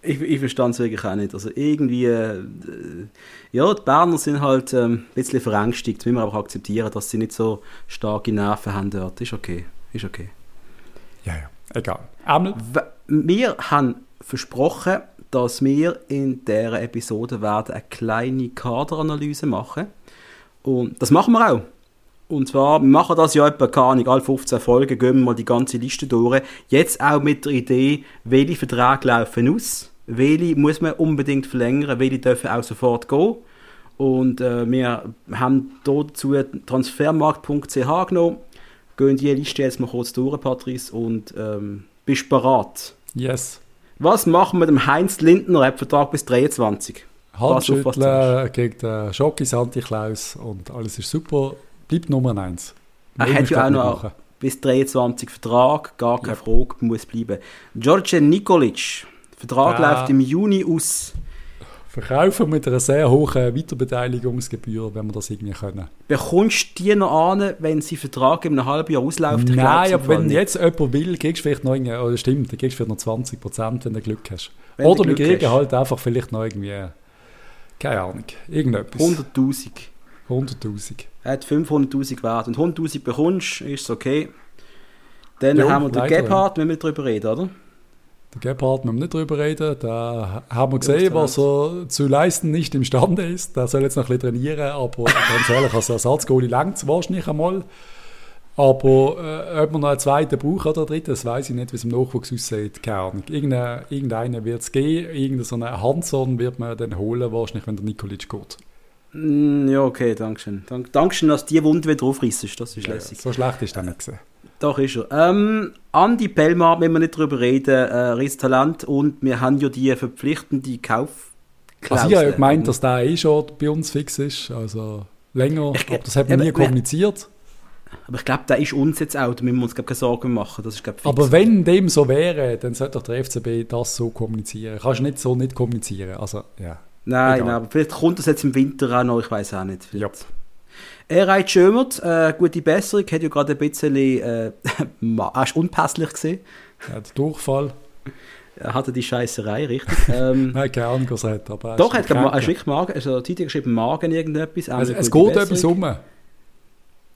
Ich, ich verstand es wirklich auch nicht. Also irgendwie, äh, ja, die Berner sind halt ähm, ein bisschen verängstigt. Das müssen wir aber akzeptieren, dass sie nicht so starke Nerven haben dort. Ist okay. Ist okay. Ja, ja. Egal. Einmal, Wir haben versprochen, dass wir in dieser Episode werden eine kleine Kaderanalyse machen. Und das machen wir auch. Und zwar, wir machen das ja etwa, keine Ahnung, alle 15 Folgen, gehen wir mal die ganze Liste durch. Jetzt auch mit der Idee, welche Verträge laufen aus, welche muss man unbedingt verlängern, welche dürfen auch sofort gehen. Und äh, wir haben dazu transfermarkt.ch genommen, gehen die Liste jetzt mal kurz durch, Patrice, und ähm, bist bereit. yes. Was machen wir mit dem Heinz Lindner? Er hat Vertrag bis 23. Pass auf, was du Handschütteln gegen den Schocki Santi Klaus und alles ist super. Bleibt Nummer eins. Er Mehr hat musst du ja auch noch machen. bis 23 Vertrag, gar keine Frage, muss bleiben. George Nikolic, Vertrag Ja. läuft im Juni aus. Verkaufen mit einer sehr hohen Weiterbeteiligungsgebühr, wenn wir das irgendwie können. Bekommst du die noch an, wenn sie Vertrag in einem halben Jahr ausläuft? Ich Nein, aber wenn nicht. jetzt jemand will, kriegst du vielleicht noch irgendwie, oder stimmt, dann kriegst du vielleicht noch 20 Prozent, wenn du Glück hast. Wenn oder wir kriegen halt einfach vielleicht noch irgendwie, keine Ahnung, irgendetwas. 100'000. 100'000. Er hat 500'000 wert. Du 100'000 bekommst, ist okay. Dann Jo, haben wir den Gebhardt, wenn wir drüber reden, oder? Der Gebhardt müssen wir nicht drüber reden. Da haben wir gesehen, das was er zu leisten nicht imstande ist. Der soll jetzt noch ein bisschen trainieren, aber ganz ehrlich, als Ersatzgoalie längt es wahrscheinlich einmal. Aber äh, ob man noch einen zweiten braucht oder einen dritten, das weiß ich nicht, wie es im Nachwuchs aussieht. Keine Ahnung. Irgendeine, irgendeinen wird es geben, irgendeine so eine Hanson wird man dann holen, wahrscheinlich, wenn der Nikolic geht. Mm, ja, okay, Dankeschön. Dank, Dankeschön, dass du die Wunde wieder aufreißt. Das ist Ja, lässig. so schlecht ist der nicht gesehen. Doch, ist er. Ähm, Andi Pellmar, wenn wir nicht drüber reden, äh, Riestalent und wir haben ja die verpflichtende Kauf. Also ich habe ja gemeint, dass der eh schon bei uns fix ist, also länger, Ich- aber das hat man nie kommuniziert. Aber ich glaube, der ist uns jetzt auch, da müssen wir uns glaub, keine Sorgen machen. Das ist, glaub, fix. Aber wenn dem so wäre, dann sollte doch der FCB das so kommunizieren. Kannst du nicht so nicht kommunizieren. Also, ja. Nein, nein, aber vielleicht kommt das jetzt im Winter auch noch, ich weiß auch nicht. Ja. Erei Schömert, äh, gute Besserung, hat ja gerade ein bisschen, äh, er ist unpässlich gesehen. ja der Durchfall. Er hatte die Scheißerei, richtig. ähm, Nein, keine Ahnung, was er hat. Aber er doch, er hat er wirklich Magen, also die Zeitung geschrieben Magen irgendetwas. also, Es geht etwas um.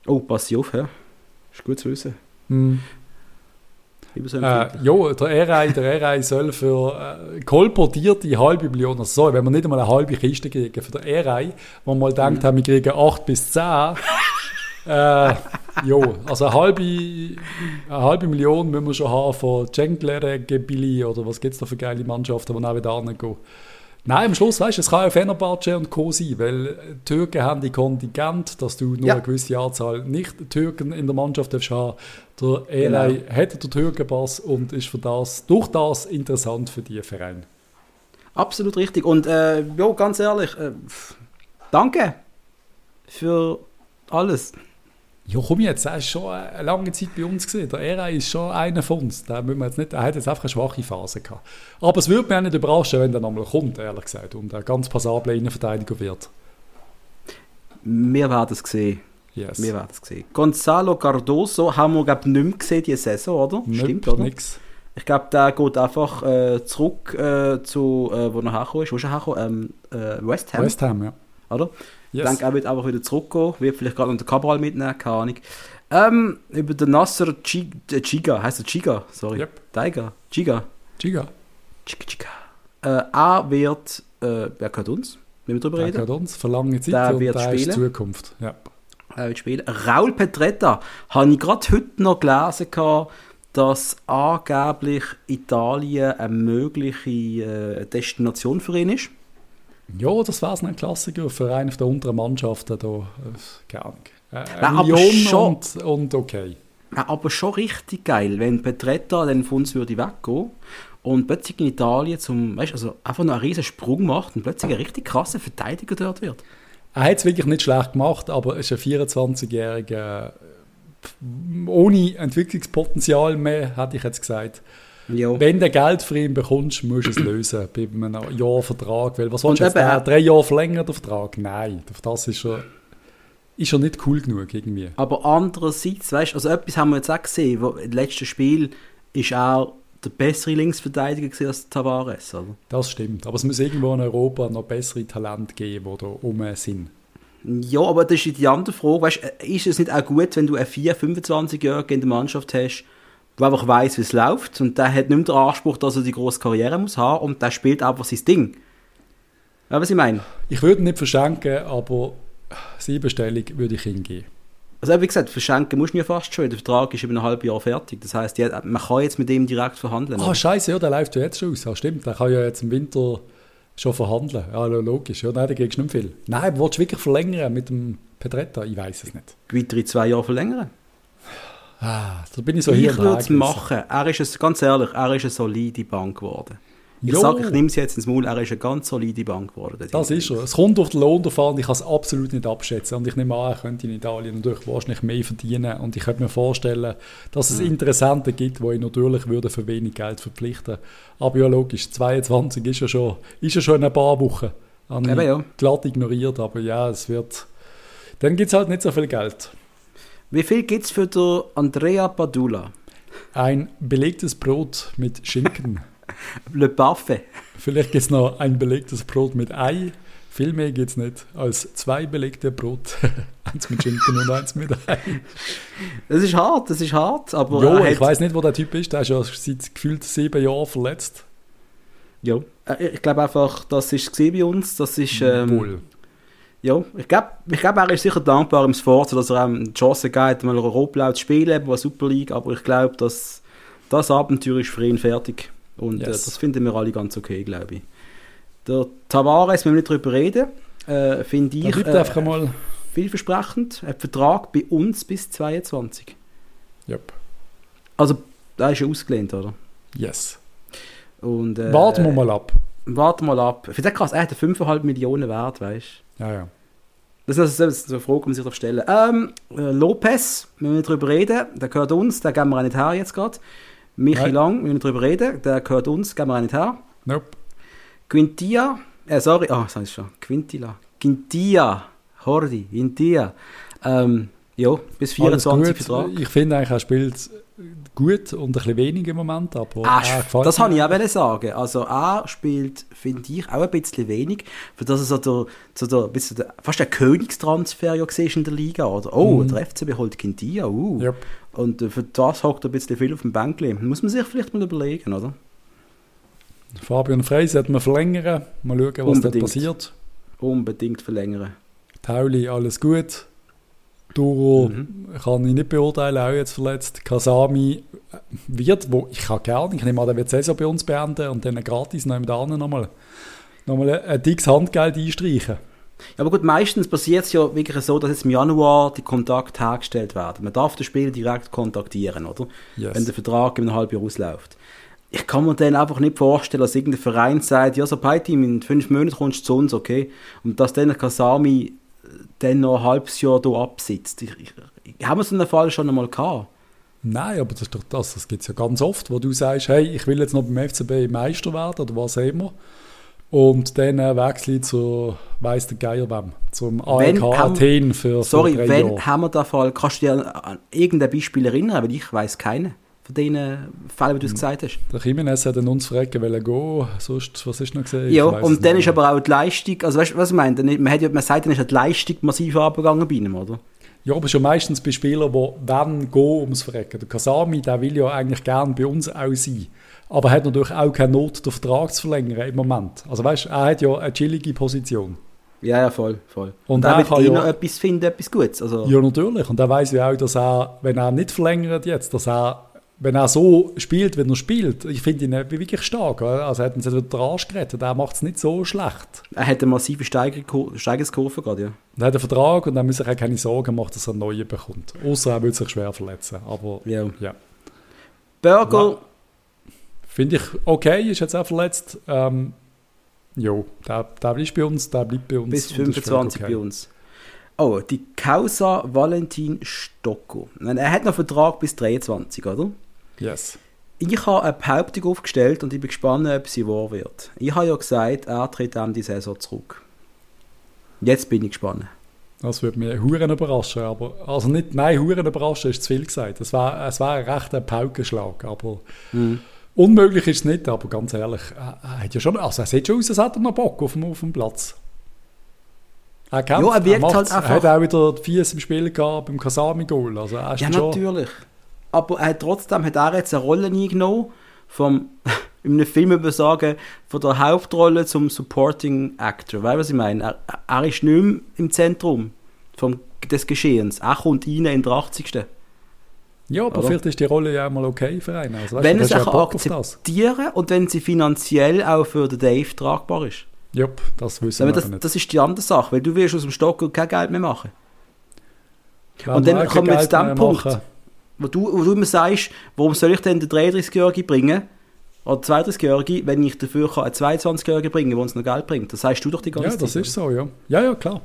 Oh, pass auf, ja. Ist gut zu wissen. Hm. Äh, ja, der RI, der RI soll für äh, kolportierte halbe Million, also sorry, wenn wir nicht einmal eine halbe Kiste kriegen für den RI, wo man mal denkt, haben, wir kriegen 8 bis 10, äh, ja, also eine halbe, eine halbe Million müssen wir schon haben von Cenkler, Gebili oder was gibt es da für geile Mannschaften, die auch wieder angehen. Nein, am Schluss, weißt du, es kann auch Fenerbahce und Co. sein, weil Türken haben die Kontingent, dass du nur Ja. eine gewisse Anzahl Nicht-Türken in der Mannschaft darfst haben. Der Genau. ELI hat den Türkenpass und ist für das, durch das interessant für die Vereine. Absolut richtig. Und äh, ja, ganz ehrlich, äh, danke für alles. Ja, komm jetzt, er ist schon eine lange Zeit bei uns gesehen. Der ELI ist schon einer von uns. Da müssen wir jetzt nicht, er hat jetzt einfach eine schwache Phase gehabt. Aber es würde mich auch nicht überraschen, wenn er nochmal kommt, ehrlich gesagt, und ein ganz passabler Innenverteidiger wird. Wir werden es sehen. Yes. Wir werden es sehen. Gonzalo Cardoso haben wir, glaube ich, nicht mehr gesehen diese Saison, oder? Nicht, Stimmt, oder? Nix. Ich glaube, der geht einfach äh, zurück äh, zu, äh, wo er hergekommen ist. Wo ist er hergekommen? Ähm, äh, West Ham, West Ham, ja. oder? Ich Yes. denke, er wird einfach wieder zurückgehen. Wird vielleicht gerade noch den Cabral mitnehmen, keine Ahnung. Ähm, über den Nasser äh, Chiga, heißt er Chiga? Sorry. Yep. Tiger. Chiga. Giga. Chica, chica. Äh, er wird, äh, wer gehört uns, wenn wir darüber Der reden? gehört uns für lange Zeit Der und wird der ist spielen. Zukunft. Ja. Er wird spielen. Raul Petretta, habe ich gerade heute noch gelesen, gehabt, dass angeblich Italien eine mögliche äh, Destination für ihn ist. Ja, das wäre ein Klassiker für eine der unteren Mannschaften. Da, äh, keine Ahnung. Äh, Nein, Million schon- und, und okay. Ja, aber schon richtig geil, wenn Petretta dann von uns würde weggehen und plötzlich in Italien zum, weißt, also einfach noch einen riesen Sprung macht und plötzlich ein richtig krasser Verteidiger dort wird. Er hat es wirklich nicht schlecht gemacht, aber er ist ein 24-jähriger äh, ohne Entwicklungspotenzial mehr, hätte ich jetzt gesagt. Ja. Wenn du Geld für ihn bekommst, musst du es lösen bei einem Jahrvertrag. Weil was willst du jetzt? eben, drei Jahre verlängert, der Vertrag? Nein, auf das ist er, ist er nicht cool genug irgendwie. Aber andererseits, weißt also etwas haben wir jetzt auch gesehen, im letzten Spiel ist er der bessere Linksverteidiger als Tavares, oder? Das stimmt. Aber es muss irgendwo in Europa noch bessere Talente geben, die da rum sind. Ja, aber das ist die andere Frage, weißt, äh, ist es nicht auch gut, wenn du einen 4-, 25-Jährigen in der Mannschaft hast, der einfach weiss, wie es läuft und der hat nicht mehr den Anspruch, dass er die grosse Karriere muss haben und der spielt einfach sein Ding. Ja, was ich meine? Ich würde nicht verschenken, aber Siebenstellung würde ich hingehen. Also wie gesagt, verschenken musst du ja fast schon, der Vertrag ist über ein halbes Jahr fertig. Das heisst, ja, man kann jetzt mit ihm direkt verhandeln. Ah, oder? scheiße, ja, der läuft ja jetzt schon aus. Ja, stimmt, der kann ja jetzt im Winter schon verhandeln. Ja, logisch. Ja, nein, da kriegst du nicht viel. Nein, aber willst du wirklich verlängern mit dem Pedretta? Ich weiß es nicht. weitere zwei Jahre verlängern. Ah, bin ich so ich würde es machen. Er ist, ein, ganz ehrlich, er ist eine solide Bank geworden. Ich sage, ich nehme es jetzt ins Maul, er ist eine ganz solide Bank geworden. Das ist er. Es kommt auf den Lohn drauf an, ich kann es absolut nicht abschätzen. Und ich nehme an, er könnte in Italien natürlich wahrscheinlich mehr verdienen. Und ich könnte mir vorstellen, dass es Interessenten gibt, die ihn natürlich würden für wenig Geld verpflichten Aber ja, logisch, 22 ist ja schon, ist ja schon in ein paar Wochen. Habe Eben, ich ja. glatt ignoriert, aber ja, es wird... Dann gibt es halt nicht so viel Geld. Wie viel gibt es für den Andrea Padula? Ein belegtes Brot mit Schinken. Le Parfait. Vielleicht gibt es noch ein belegtes Brot mit Ei. Viel mehr geht es nicht als zwei belegte Brot. eins mit Schinken und eins mit Ei. Das ist hart, das ist hart, aber Jo, ich weiß nicht, wo der Typ ist. Der ist ja seit gefühlt sieben Jahren verletzt. Ja. Äh, Ich glaube einfach, das ist bei uns. Das ist, ähm, Wohl. Ja, ich glaube, ich glaub, er ist sicher dankbar im Sport, dass er ihm die Chance geht, mal Europablau zu spielen, was Super League, aber ich glaube, dass das Abenteuer ist für ihn fertig. Und äh, Yes. das finden wir alle ganz okay, glaube ich. Der Tavares, wenn wir nicht drüber reden, äh, finde ich äh, einfach einmal. vielversprechend. Ein Vertrag bei uns bis 22. Yep. Also, da ist ja ausgelehnt, oder? Yes. Und, äh, Warten wir mal ab. Warten mal ab. Finde das krass, er hat 5,5 Millionen wert, weißt du? Ja, ja. Das ist, das ist eine Frage, die man sich darf stellen Ähm, äh, Lopez, wir nicht drüber reden, der gehört uns, der geben wir auch nicht her jetzt gerade. Michi Nein. Lang, wir nicht drüber reden, der gehört uns, geben wir auch nicht her. Nope. Quintia, äh, sorry, ah, oh, sag ich schon, Quintila. Quintia, Hordi, Quintia. Ähm, ja, bis Alles 24 gut. Vertrag. Ich finde eigentlich, er spielt gut und ein bisschen wenig im Moment, aber Ah, er gefällt das habe ich auch sagen. Also er spielt, finde ich, auch ein bisschen wenig, für das er so der, so der, ein bisschen der, fast der Königstransfer ja in der Liga. Oder? Oh, Mhm. der FCB holt Quintia, uh. Yep. Und äh, für das hockt er ein bisschen viel auf dem Bänkli. Muss man sich vielleicht mal überlegen, oder? Fabian Frey sollten wir verlängern. Mal schauen, was dort Unbedingt. passiert. Unbedingt verlängern. Tauli, alles gut. Duro Mhm. kann ich nicht beurteilen, auch jetzt verletzt. Kasami wird, wo ich kann gerne, ich nehme an, der wird die Saison bei uns beenden und dann gratis noch im anderen nochmal nochmal ein, dickes Handgeld einstreichen. Ja, aber gut, meistens passiert es ja wirklich so, dass jetzt im Januar die Kontakte hergestellt werden. Man darf den Spieler direkt kontaktieren, oder? Yes. wenn der Vertrag in einem halben Jahr ausläuft. Ich kann mir dann einfach nicht vorstellen, dass irgendein Verein sagt, ja, so Team in fünf Monaten kommst du zu uns, okay? Und dass dann Kasami dann noch ein halbes Jahr hier absitzt. Ich, ich, haben wir so einen Fall schon einmal gehabt? Nein, aber das ist doch das, das gibt es ja ganz oft, wo du sagst, hey, ich will jetzt noch beim FCB Meister werden oder was auch immer. Und dann äh, wechsle ich zu, weiss der Geier wem, zum haben- Athen für, Sorry, für drei wenn Jahre. haben wir den Fall, kannst du dir an, an irgendein Beispiel erinnern? Weil ich weiß keinen von den Fällen, wie du es gesagt hast. Der Jimenez hat uns fragen wollen gehen, sonst, was ist noch gesehen? Ja, und dann ist aber auch die Leistung, also weißt du, was ich meine? Man, hat ja, man sagt, dann ist die Leistung massiv abgegangen bei ihm, oder? Ja, aber schon meistens bei Spielern, die wenn gehen ums Verrecken. Der Kasami, der will ja eigentlich gern bei uns auch sein. Aber hat natürlich auch keine Not, den Vertrag zu verlängern im Moment. Also weißt du, er hat ja eine chillige Position. Ja, ja, voll, voll. Und Und, er wird eh ja- noch etwas finden, etwas Gutes. Also, Ja, natürlich. Und er weiß ja auch, dass er, wenn er nicht verlängert jetzt, dass er, wenn er so spielt, wie er spielt, ich finde ihn wirklich stark. Also er hat uns wieder den Arsch gerettet. Er macht es nicht so schlecht. Er hat eine massive Steigerungskurve gerade, ja. Er hat einen Vertrag und er muss sich auch keine Sorgen machen, dass er einen neuen bekommt. Außer er will sich schwer verletzen. Aber ja. ja. Burger, Finde ich okay, ist jetzt auch verletzt. Ähm, jo, der, der ist bei uns, der bleibt bei uns. bis und das ist 25 völlig bei uns. Oh, die Causa Valentin Stocco. Nein, Er hat noch Vertrag bis 23, oder? Yes. Ich habe eine Behauptung aufgestellt und ich bin gespannt, ob sie wahr wird. Ich habe ja gesagt, er tritt an die Saison zurück. Jetzt bin ich gespannt. Das würde mich Huren überraschen, aber also nicht, nein, Huren überraschen ist zu viel gesagt. Es war, es war ein rechter Paukenschlag, aber Mhm. unmöglich ist es nicht. Aber ganz ehrlich, er, er hat ja schon, also er sieht schon aus, als hätte er noch Bock auf dem, auf dem Platz. Er kämpft, Ja, er wirkt macht's. halt Er einfach- hat auch wieder Fies im Spiel gehabt beim Kasami-Goal. Also er ist Ja, schon, natürlich. Aber er hat trotzdem hat er jetzt eine Rolle eingenommen, vom, in einem Film man sagen, von der Hauptrolle zum Supporting Actor. Weißt du, was ich meine? Er, er ist nicht mehr im Zentrum vom, des Geschehens. Er kommt rein in der 80. Ja, aber Oder? vielleicht ist die Rolle ja auch mal okay für einen. Also, weißt wenn er hast ja akzeptieren und wenn sie finanziell auch für den Dave tragbar ist. Jupp, das wissen Aber wir das, nicht. das ist die andere Sache, weil du wirst aus dem Stock kein Geld mehr machen. Wenn und dann kommen wir zu dem Punkt. machen, Wo du, wo du immer sagst, warum soll ich denn den 33-Jährigen bringen? oder 32-Jährige, wenn ich dafür einen 22-Jährigen bringen kann, der uns noch Geld bringt. Das sagst du doch die ganze Zeit. Ja, das ist so, ja. Ja, ja, klar.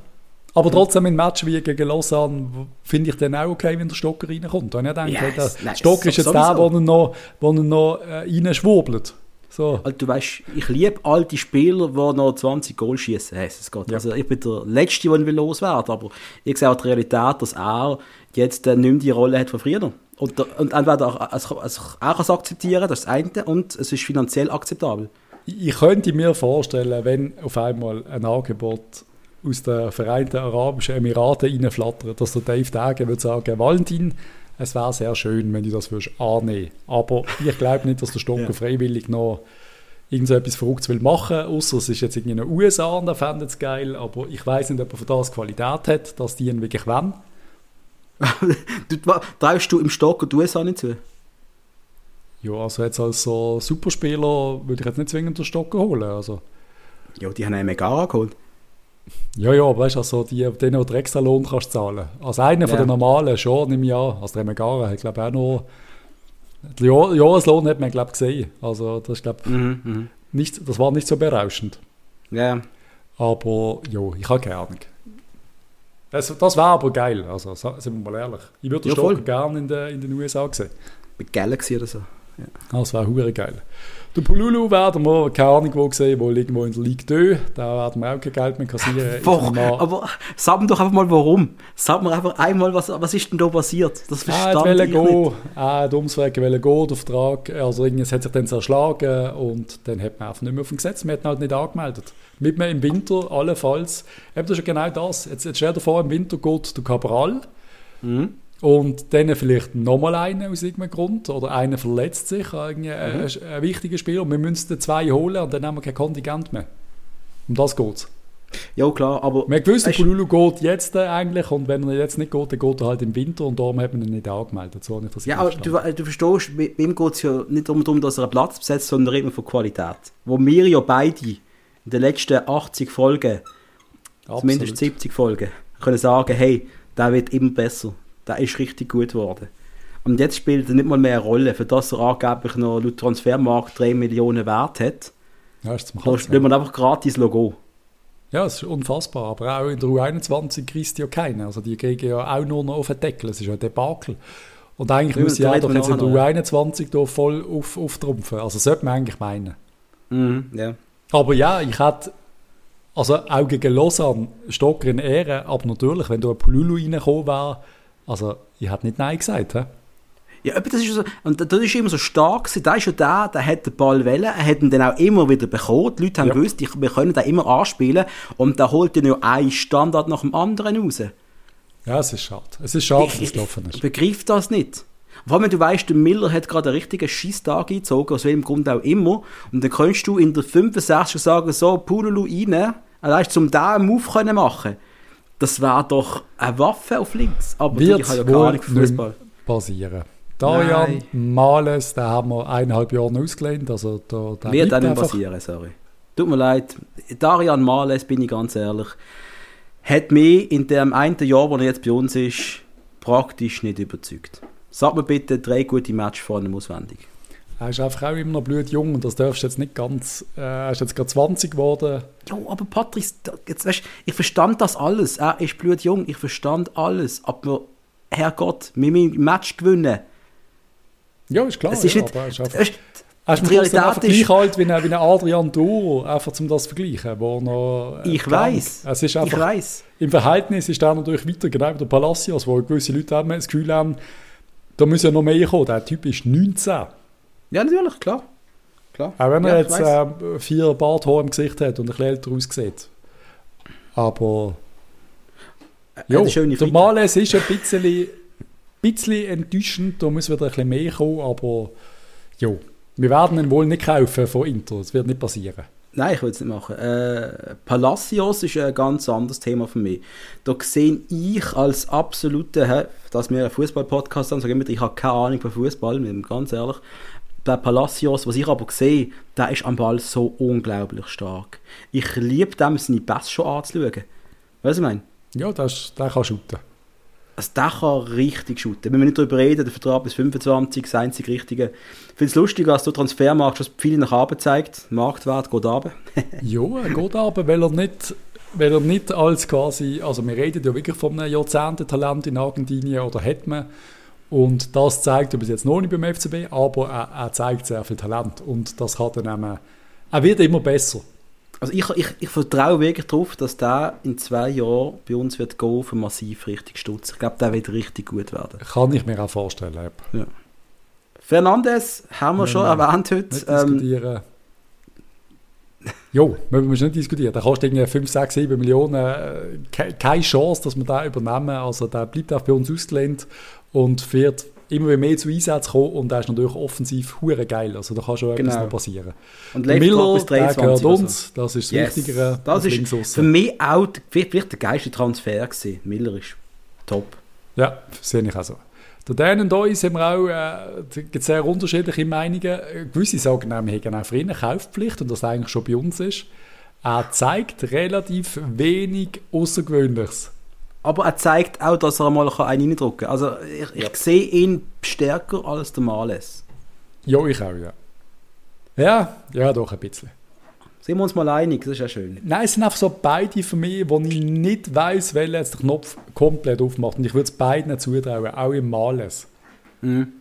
Aber trotzdem in Match wie gegen Lausanne finde ich dann auch okay, wenn der Stocker reinkommt. Habe ich gedacht, yes, der nein, Stocker ist jetzt der, der noch, noch äh, reinschwurbelt. So. Also, du weißt, ich liebe alte Spieler, die noch 20 Goal schießen. Hey, ja. Also ich bin der Letzte, der ihn loswerden aber ich sehe auch die Realität, dass er jetzt äh, nicht mehr die Rolle hat von früher. Und, und entweder auch, also auch es akzeptieren, das ist das eine, und es ist finanziell akzeptabel. Ich könnte mir vorstellen, wenn auf einmal ein Angebot aus den Vereinten Arabischen Emiraten reinflattert, dass der Dave Degen würde sagen, Valentin, es wäre sehr schön, wenn du das würdest annehmen Aber ich glaube nicht, dass der Stocker ja. freiwillig noch irgend so etwas Verrücktes will machen, außer es ist jetzt irgendwie in den USA und er fände es geil, aber ich weiß nicht, ob er für das Qualität hat, dass die ihn wirklich wollen. du, traust du im Stocker die USA nicht zu? Ja, also jetzt als so Superspieler würde ich jetzt nicht zwingend den Stocker holen, also. Ja, die haben einen Megara geholt. Ja, ja, aber weißt du, also die, denen, die extra Lohn kannst zahlen. Als einer ja. von den normalen schon im Jahr, also der Megara hat glaube ich auch noch, den Jahr, Jahreslohn hat man glaube ich gesehen. Also das ist glaube mhm, mhm, nicht, das war nicht so berauschend. Ja. Aber ja, ich habe keine Ahnung. Das, das wäre aber geil, also sind wir mal ehrlich. Ich würde den ja, Stocker gerne in, in den USA sehen. Mit Galaxy oder so. Ja. Das wäre geil. Der Pululu werden wir, keine Ahnung wo gesehen, wohl irgendwo in der Ligue 2. Da werden wir auch kein Geld mehr kassieren. Warum? Aber sag mir doch einfach mal warum. Sag mir einfach einmal, was, was ist denn da passiert? Das verstand ah, ich gehen. nicht. Ah, hat umswegen wollen gehen, der Vertrag. Also es hat sich dann zerschlagen und dann hat man einfach nicht mehr auf dem Gesetz. Wir hätten halt nicht angemeldet. Mit mir im Winter allenfalls. Eben, das ist ja genau das. Jetzt, jetzt stell dir vor, im Winter geht der Cabral. Mhm und dann vielleicht nochmal einen aus irgendeinem Grund oder einer verletzt sich, ein, mhm. ein, ein wichtiger Spieler und wir müssen zwei holen und dann haben wir kein Kontingent mehr. Um das geht es. Ja, klar, aber... Wir gewusst, der Pululu geht jetzt eigentlich und wenn er jetzt nicht geht, dann geht er halt im Winter und darum hat man ihn nicht angemeldet. So nicht, ja, aber du, du verstehst, bei ihm geht es ja nicht darum, dass er einen Platz besetzt, sondern immer von Qualität. Wo wir ja beide in den letzten 80 Folgen, Absolut. zumindest 70 Folgen, können sagen, hey, der wird immer besser der ist richtig gut geworden. Und jetzt spielt er nicht mal mehr eine Rolle, für das er angeblich noch laut Transfermarkt 3 Millionen Wert hat. Ja, ist zum Da spielt man einfach gratis Logo. Ja, es ist unfassbar. Aber auch in der U21 kriegst du ja keinen. Also die kriegen ja auch nur noch auf den Deckel. Es ist ja ein Debakel. Und eigentlich muss ja doch jetzt in der U21 da voll auf, auftrumpfen. Also sollte man eigentlich meinen. Mhm, ja. Aber ja, ich hätte also auch gegen Lausanne Stocker in Ehre, aber natürlich, wenn da ein Pululu reingekommen wäre, also, ich habe nicht Nein gesagt, hä? Ja, das ist so, und das ist immer so stark gewesen. Da ist ja der, der hat den Ball wählen, er hat ihn dann auch immer wieder bekommen. Die Leute haben ja. gewusst, wir können den immer anspielen und der holt dann ja einen Standard nach dem anderen raus. Ja, es ist schade. Es ist schade, dass es gelaufen ist. Ich begreife das nicht. Vor allem, wenn du weißt, der Miller hat gerade einen richtigen Schießtag eingezogen, aus welchem Grund auch immer, und dann kannst du in der 65 sagen, so, Pululu rein, allein zum diesen Move können machen das wäre doch eine Waffe auf links. Aber Wird ich habe ja keine Ahnung von Fußball. passieren. Darian. Males, den haben wir eineinhalb Jahre ausgelehnt. Also da, der Wird auch nicht passieren, sorry. Tut mir leid. Darian Males, bin ich ganz ehrlich, hat mich in dem einen Jahr, wo er jetzt bei uns ist, praktisch nicht überzeugt. Sag mir bitte drei gute Matches vor einem auswendig. Er ist einfach auch immer noch blutjung und das darfst du jetzt nicht ganz. Äh, er ist jetzt gerade 20 geworden. Ja, aber Patrice, jetzt weißt, ich verstand das alles. Er ist blutjung, ich verstand alles. Aber Herrgott, wir müssen ein Match gewinnen. Ja, ist klar. Es ist ja, nicht, aber ist einfach, Hast du Realität einfach ist, gleich alt wie ein, wie ein Adrian Duro, einfach zum das zu vergleichen, wo noch... Äh, ich weiß. Es ist einfach, ich weiß. Im Verhältnis ist er natürlich weiter, genau wie der Palacios, wo gewisse Leute haben das Gefühl haben, da muss ja noch mehr kommen. Der Typ ist 19. Ja, natürlich, klar. klar. Auch wenn er ja, jetzt äh, vier Barthaare im Gesicht hat und ein bisschen älter aussieht. Aber. Ja, der Males ist ein bisschen, bisschen enttäuschend, da muss wieder ein bisschen mehr kommen, aber ja, wir werden ihn wohl nicht kaufen von Inter, das wird nicht passieren. Nein, ich will es nicht machen. Äh, Palacios ist ein ganz anderes Thema für mich. Da sehe ich als absolute, dass wir einen Fußball-Podcast haben, sage ich, ich habe keine Ahnung von Fußball, ganz ehrlich der Palacios, was ich aber sehe, der ist am Ball so unglaublich stark. Ich liebe dem, seine Pässe schon anzuschauen. Weißt du, was ich meine? Ja, das, der kann shooten. Also der kann richtig shooten. Wenn wir nicht darüber reden, der Vertrag bis 25, das einzige Richtige. Ich finde es lustig, dass du Transfermarkt schon viele nach oben zeigt. Der Marktwert geht runter. ja, er geht runter, weil er nicht weil er nicht als quasi, also wir reden ja wirklich von einem Jahrzehnten-Talent in Argentinien oder hat man und das zeigt er bis jetzt noch nicht beim FCB, aber er, er zeigt sehr viel Talent und das hat dann eben, er wird immer besser. Also ich, ich, ich vertraue wirklich darauf, dass der in zwei Jahren bei uns wird gehen für massiv richtig Stutz. Ich glaube, der wird richtig gut werden. Kann ich mir auch vorstellen. Ja. Fernandes haben wir, wir schon erwähnt heute. Ähm, diskutieren. Jo, müssen wir nicht diskutieren. Da kostet irgendwie 5, 6, 7 Millionen. Äh, keine Chance, dass wir den übernehmen. Also der bleibt auch bei uns ausgelehnt und wird immer mehr zu Einsatz kommen und der ist natürlich offensiv hure geil. Also da kann schon genau. etwas noch passieren. Und Miller, bis 23 der gehört uns, so. das ist das yes. Wichtigere. Das ist für mich auch vielleicht der geilste Transfer gewesen. Miller ist top. Ja, sehe ich auch so. Der Dan und uns haben wir auch äh, sehr unterschiedliche Meinungen. Gewisse sagen, wir haben auch für ihn eine Kaufpflicht und das eigentlich schon bei uns ist. Er zeigt relativ wenig Außergewöhnliches. Aber er zeigt auch, dass er mal einen reindrücken kann. Also ich, ja. ich sehe ihn stärker als der Males. Ja, ich auch, ja. Ja, ja, doch ein bisschen. Sind wir uns mal einig, das ist ja schön. Nein, es sind einfach so beide für mich, wo ich nicht weiß, welcher jetzt den Knopf komplett aufmacht. Und ich würde es beiden zutrauen, auch im Males. Mhm.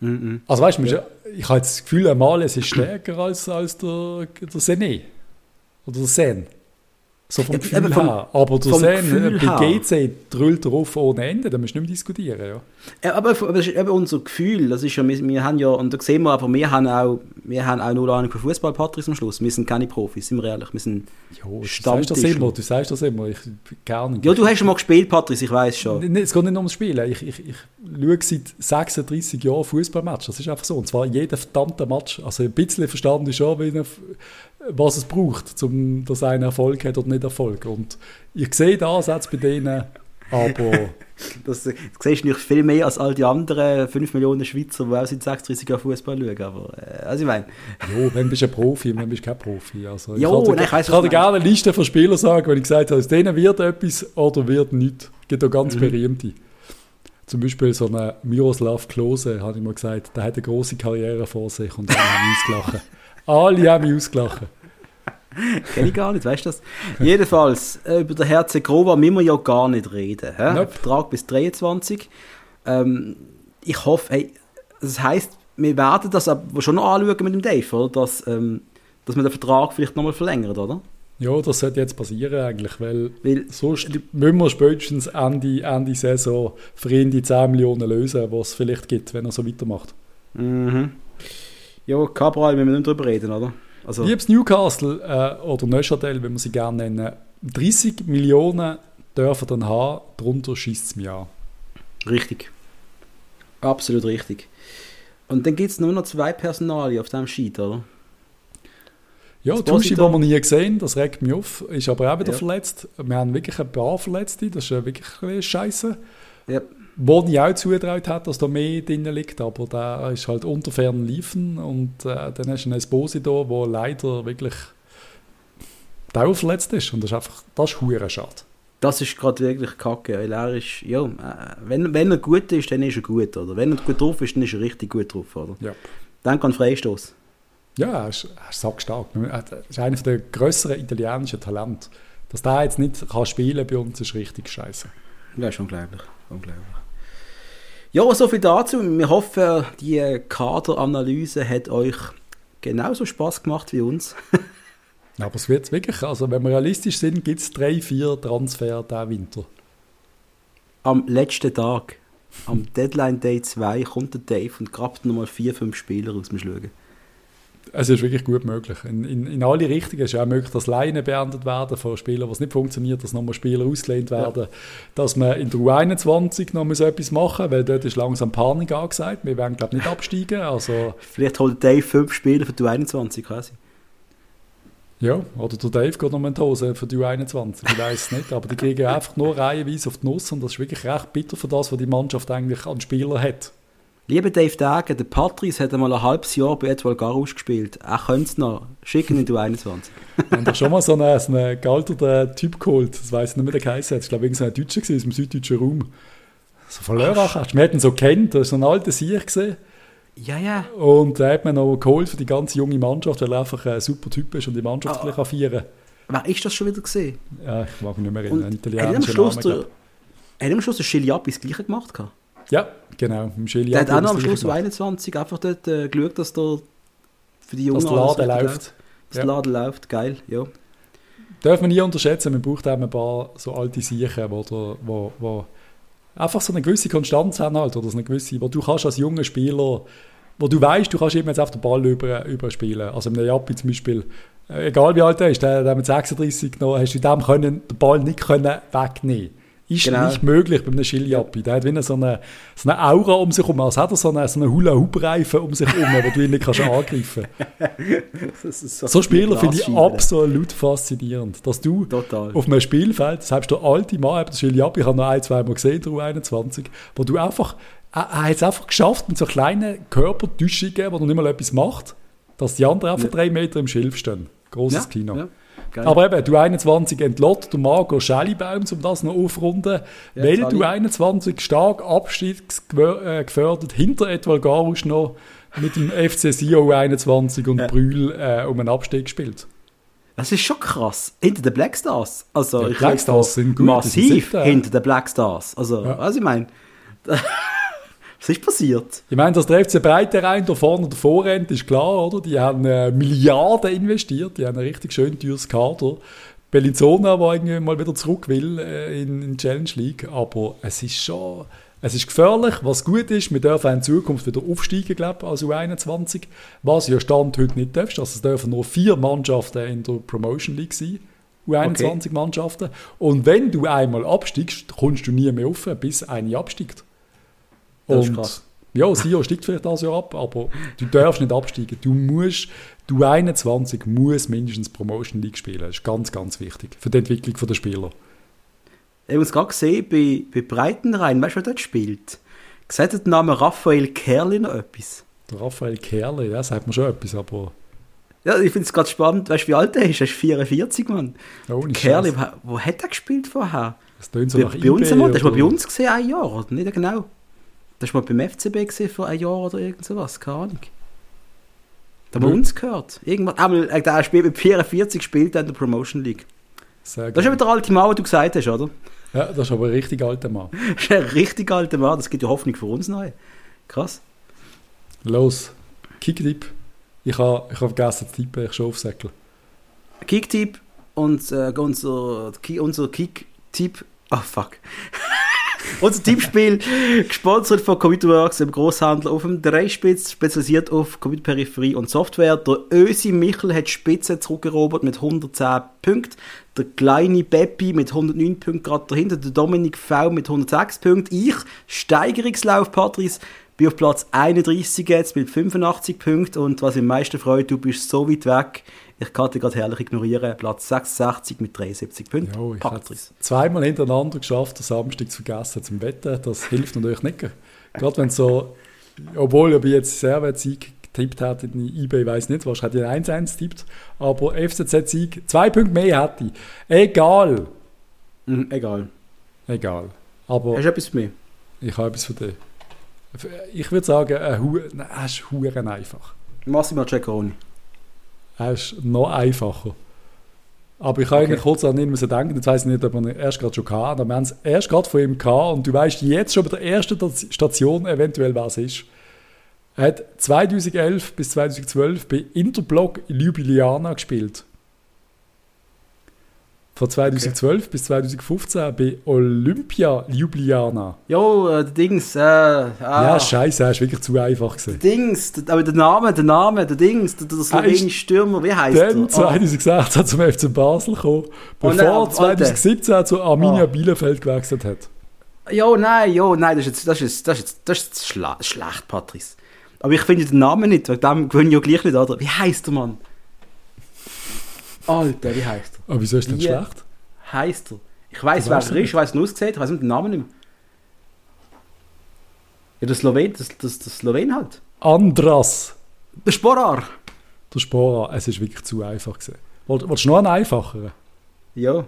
Mhm. Also weißt du, ja. ich habe das Gefühl, ein Males ist stärker als, als der, der Sené. Oder der Sen. So vom Gefühl vom, her. Aber du siehst, bei GC drüllt er auf ohne Ende, da musst du nicht mehr diskutieren. Ja. aber, aber das ist eben unser Gefühl. Das ist ja, wir, wir haben ja, und da sehen wir aber, wir haben auch, wir haben auch null Ahnung von Fußball, Patrick, am Schluss. Wir sind keine Profis, sind wir ehrlich. Wir sind jo, du sagst das immer, du sagst das immer. Ich, gerne. Ja, du hast schon mal gespielt, Patrick, ich weiß schon. Es geht nicht ums Spielen. Ich, ich, ich schaue seit 36 Jahren Fußballmatch. Das ist einfach so. Und zwar jeder verdammte Match. Also ein bisschen verstanden ist schon, wie was es braucht, um dass einer Erfolg hat oder nicht Erfolg. Und ich sehe den Ansatz bei denen, aber... das, das siehst du nicht viel mehr als all die anderen 5 Millionen Schweizer, die auch seit 36 Jahren Fußball schauen. Aber, äh, also ich meine... Jo, wenn bist du ein Profi, wenn bist du kein Profi. Also, ich jo, kann, nein, ich, ich kann dir gerne eine Liste von Spielern sagen, wenn ich gesagt habe, aus denen wird etwas oder wird nichts. Es gibt auch ganz mhm. berühmte. Zum Beispiel so einen Miroslav Klose, habe ich mal gesagt, der hat eine große Karriere vor sich und dann haben wir ausgelacht. Alle haben mich ausgelacht. Kenne ich gar nicht, weißt du das? Jedenfalls, äh, über den Herzen Grova müssen wir ja gar nicht reden. Hä? Nope. Vertrag bis 23. Ähm, ich hoffe, hey, das heisst, wir werden das aber schon noch anschauen mit dem Dave, oder? Dass, ähm, dass wir den Vertrag vielleicht nochmal verlängert, oder? Ja, das sollte jetzt passieren eigentlich, weil, weil sonst müssen wir spätestens Ende, Ende Saison für ihn die 10 Millionen lösen, was es vielleicht gibt, wenn er so weitermacht. Mhm. Ja, Cabral, wir müssen nicht drüber reden, oder? Also, Liebes Newcastle äh, oder Neuchâtel, wenn wir sie gerne nennen, 30 Millionen dürfen dann haben, darunter schießt es mir an. Richtig. Absolut richtig. Und dann gibt es nur noch zwei Personalien auf diesem Sheet, oder? Ja, Tuschi, den wir nie gesehen, das regt mich auf, ist aber auch wieder ja. verletzt. Wir haben wirklich ein paar Verletzte, das ist wirklich scheiße. Ja. Wo ich auch zugetraut hat, dass da mehr drin liegt, aber da ist halt unter fernen Liefen und äh, dann hast du einen Esposito, der leider wirklich dauerverletzt ist und das ist einfach, das ist hure schade. Das ist gerade wirklich kacke, weil er ist, ja, äh, wenn, wenn er gut ist, dann ist er gut, oder? Wenn er gut drauf ist, dann ist er richtig gut drauf, oder? Ja. Dann kann Freistoß. Ja, er ist, er ist sackstark. Er ist einer der grösseren italienischen Talente. Dass der jetzt nicht kann spielen bei uns, ist richtig scheiße. Ja, ist unglaublich. unglaublich. Ja, so viel dazu. Wir hoffen, die Kaderanalyse hat euch genauso Spaß gemacht wie uns. Aber es wird wirklich, also wenn wir realistisch sind, gibt es drei, vier Transfer diesen Winter. Am letzten Tag, am Deadline Day 2, kommt der Dave und grabt nochmal vier, fünf Spieler aus dem Schlügen es ist wirklich gut möglich. In, in, in alle Richtungen ist es auch möglich, dass Leine beendet werden von Spielern, was nicht funktioniert, dass nochmal Spieler ausgelehnt werden, ja. dass man in der U21 noch so etwas machen weil dort ist langsam Panik angesagt. Wir werden, glaube ich, nicht absteigen. Also, Vielleicht holt Dave fünf Spieler für die U21 quasi. Ja, oder der Dave geht noch in die Hose für die U21, ich weiß es nicht. Aber die kriegen einfach nur reihenweise auf die Nuss und das ist wirklich recht bitter für das, was die Mannschaft eigentlich an Spielern hat. Lieber Dave Dagen, der Patrice hat einmal ein halbes Jahr bei Edward Garus gespielt. Er könnte es noch. Schicken in du 21. Wir haben doch schon mal so einen, so einen gealterten Typ geholt. Das weiß ich nicht mehr, der geheißen hat. Ich glaube, irgendein Deutscher aus dem süddeutschen Raum. So von Lörrach hast du man hat ihn so kennt, das ist so ein alter Sieg gesehen. Ja, ja. Und da hat man noch geholt für die ganze junge Mannschaft, weil er einfach ein super Typ ist und die Mannschaft Ah. gleich kann feiern Wer ist das schon wieder gesehen? Ja, ich mag mich nicht mehr erinnern. Ein italienischer Schluss Name, hat am Schluss der Chiliapi das Gleiche gemacht? gehabt? Ja, genau. Im Der hat auch noch am Schluss Gleiche um 21 einfach dort äh, geschaut, dass der für die. Jungen dass der Laden richtig läuft. Dass der Laden läuft, geil, ja. Darf man nie unterschätzen, man braucht eben ein paar so alte Siechen, wo, der- wo, wo einfach so eine gewisse Konstanz haben halt, oder so eine gewisse, wo du kannst als junger Spieler, wo du weißt, du kannst immer jetzt auf den Ball über, überspielen. Also im Jappi zum Beispiel, äh, egal wie alt er ist, der, der mit 36 genommen, hast du dem können, den Ball nicht können wegnehmen ist Genau. nicht möglich bei einem Schilljappi. Der hat wie eine, so, eine, so eine Aura um sich herum, als hätte er so einen, so einen Hula-Hoop-Reifen um sich herum, wo du ihn nicht kannst angreifen Das ist So Spieler finde ich absolut faszinierend. Dass du Total. auf einem Spielfeld, selbst der alte Mann, der Schiljabi, ich habe noch ein, zwei Mal gesehen, der U21, wo du einfach, er, er hat es einfach geschafft, mit so kleinen Körpertäuschungen, wo er nicht mal etwas macht, dass die anderen einfach Ja. drei Meter im Schilf stehen. Großes ja, Kino. Ja, geil. Aber eben, du 21 entlott, der Marco Schellibaum, um das noch aufrunden, Ja, weil du 21 stark abstiegsgefördert hinter Edward Garusch noch mit dem FC Sion 21 und Ja. Brühl äh, um einen Abstieg gespielt. Das ist schon krass. Hinter den Black Stars. Also, Ja, ich Black Stars sind gut, sind Massiv sicher. hinter den Black Stars. Also, Ja. was ich meine. Was ist passiert? Ich meine, dass der FC Breiterein da vorne davor rennt, ist klar, oder? Die haben äh, Milliarden investiert, die haben ein richtig schön teures Kader. Bellinzona, der irgendwie mal wieder zurück will äh, in, in die Challenge League, aber es ist schon, es ist gefährlich, was gut ist, wir dürfen in Zukunft wieder aufsteigen, glaube ich, als U21, was ja Stand heute nicht darfst, also es dürfen nur vier Mannschaften in der Promotion League sein, U21 Mannschaften, und wenn du einmal absteigst, kommst du nie mehr auf, bis eine absteigt. Das ist Und krass. ja, Sion steigt vielleicht das Jahr ab, aber du darfst nicht absteigen. Du musst, du 21 muss mindestens Promotion League spielen. Das ist ganz, ganz wichtig für die Entwicklung der Spieler. Ich habe es gerade gesehen, bei, bei Breitenrhein, weißt du, wer dort spielt? Hat der Name Raphael Kerli noch etwas? Der Raphael Kerle, ja, sagt mir schon etwas, aber Ja, ich finde es gerade spannend. Weißt du, wie alt er ist? Er ist 44, Mann. ohne Kerli, wo, wo hat er gespielt vorher? Das tönt so bei, nach bei uns eBay einmal, das war oder- bei uns gesehen, ein Jahr, oder nicht genau? Das war mal beim FCB vor einem Jahr oder irgend sowas, keine Ahnung. Da haben wir Nö. uns gehört. Irgendwann, einmal, äh, der spielt mit 44 spielt in der Promotion League. Sehr Das ist eben der alte Mann, den du gesagt hast, oder? Ja, das ist aber ein richtig alter Mann. Das ist ein richtig alter Mann, das gibt ja Hoffnung für uns neu. Krass. Los, Kicktipp. Ich habe ich ha vergessen zu tippen, ich schon auf Säckel. Kicktipp und äh, unser, unser Kicktipp. Oh fuck. unser Tippspiel, gesponsert von Computerworks, dem Großhandel auf dem Dreispitz, spezialisiert auf Computerperipherie und Software. Der Ösi Michel hat Spitze zurückgerobert mit 110 Punkten. Der kleine Beppi mit 109 Punkten gerade dahinter. Der Dominik V mit 106 Punkten. Ich, Steigerungslauf, Patrice, bin auf Platz 31 jetzt mit 85 Punkten. Und was mich am meisten freut, du bist so weit weg. Ich kann dich gerade herrlich ignorieren. Platz 66 mit 73 Punkten. Ja, ich habe zweimal hintereinander geschafft, den Samstag zu vergessen zum Wetten. Das hilft natürlich nicht. Gerade wenn so, obwohl ich jetzt Servet-Sieg getippt hätte in eBay, weiß nicht, was hätte ich ein 1-1 tippt, aber FCZ-Sieg, zwei Punkte mehr hätte ich. Egal. Mhm, egal. Egal. Aber Hast du etwas für mich? ich habe etwas für dich. Ich würde sagen, ein huren einfach. Massimo Giaconi. Er ist noch einfacher. Aber ich kann Okay. eigentlich kurz an ihn müssen denken, jetzt weiss ich nicht, ob wir ihn erst gerade schon hatten, aber wir haben es erst gerade von ihm gehabt und du weißt jetzt schon bei der ersten Station eventuell, was es ist. Er hat 2011 bis 2012 bei Interblock Ljubljana gespielt. Von 2012 bis 2015 bei Olympia Ljubljana. Jo, äh, der Dings, äh, ah, Ja, scheiße, er ist wirklich zu einfach der gewesen. Dings, der, aber der Name, der Name, der Dings, der, der slowenische Stürmer, wie heißt Dann er? 2016 zum FC Basel gekommen, Oh bevor nein, er aber 2017 zu Arminia Oh. Bielefeld gewechselt hat. Ah, jo, nein, jo, nein, das ist jetzt, das ist, das ist, das ist schla schlecht, Patrice. Aber ich finde den Namen nicht, wegen dem gewinne ich ja gleich nicht, oder? Wie heißt der Mann? Alter, wie heißt er? Aber wieso ist Wie? schlecht? Heißt er? Ich weiß, wer er ist, ich weiß, wie er aussieht, ich weiß nicht den Namen nicht mehr. Ja, der Slowen, das, das, das Slowen halt. Andras, Der Sporar. der Sporer, es ist wirklich zu einfach gewesen. Woll- Wolltest du noch einen einfacheren? Ja.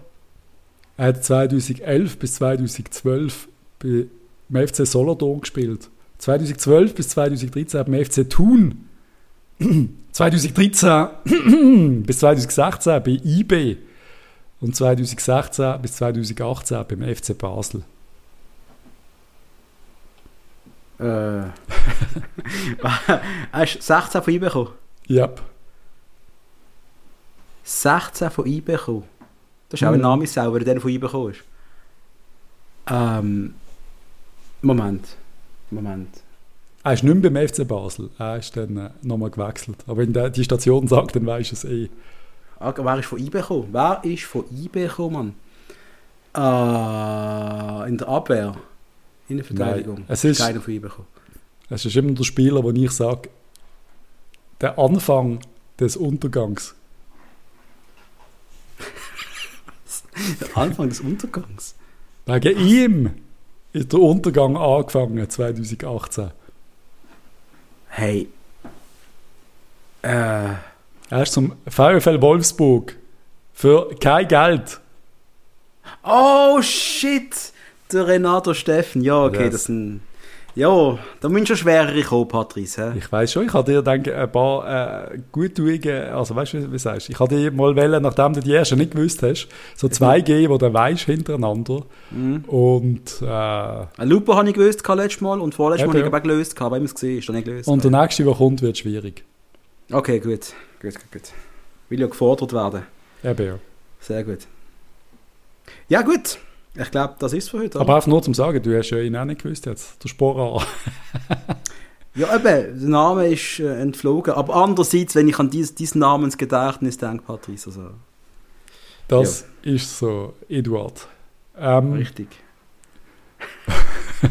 Er hat 2011 bis 2012 bei im FC Solothurn gespielt. 2012 bis 2013 beim FC Thun. 2013 bis 2016 bei IB. Und 2016 bis 2018 beim FC Basel. Äh. Hast du 16 von IB bekommen? Yep. 16 von IB bekommen? Das ist auch ein Mhm. Name selber, der von IB bekommen ist. Ähm. Moment. Moment. Er ist nicht mehr beim FC Basel. Er ist dann äh, nochmal gewechselt. Aber wenn der, die Station sagt, dann weisst du es eh. Ah, wer ist von IB gekommen? Wer ist von IB gekommen, Mann? Äh, in der Abwehr. In der Verteidigung. Nein, es ist- keiner von IB gekommen. Es ist immer der Spieler, wo ich sage, der Anfang des Untergangs. Der Anfang des Untergangs. Wegen ihm ist der Untergang angefangen 2018. Hey. Äh. Er ist zum VfL Wolfsburg für kein Geld. Oh shit! Der Renato Steffen. Ja, okay, Yes. das sind. Ja, da müssen schon schwerere kommen, Patrice. Ich weiß schon, ich habe dir denke, ein paar äh, Guttuige, also weißt du, wie, wie sagst du? Ich habe dir mal wollen, nachdem du die erste nicht gewusst hast, so zwei geben, die du weißt hintereinander. Mhm. Und, äh, Ein Lupo habe ich gehabt letztes Mal und vorletztes Mal habe ich auch gelöst, weil ich es gesehen ist, dann nicht gelöst. und der nächste, der kommt, wird schwierig. okay, gut. Gut, gut, gut. Will ja gefordert werden. Eben, ja. Sehr gut. Ja, gut. Ich glaube, das ist für heute. Aber einfach nur zum Sagen, du hast ja ihn auch nicht gewusst jetzt, der Sporar. Ja, eben, der Name ist äh, entflogen. Aber andererseits, wenn ich an dies, diesen Namensgedächtnis denke, Patrice, also Das ist so, Eduard. Ähm, richtig.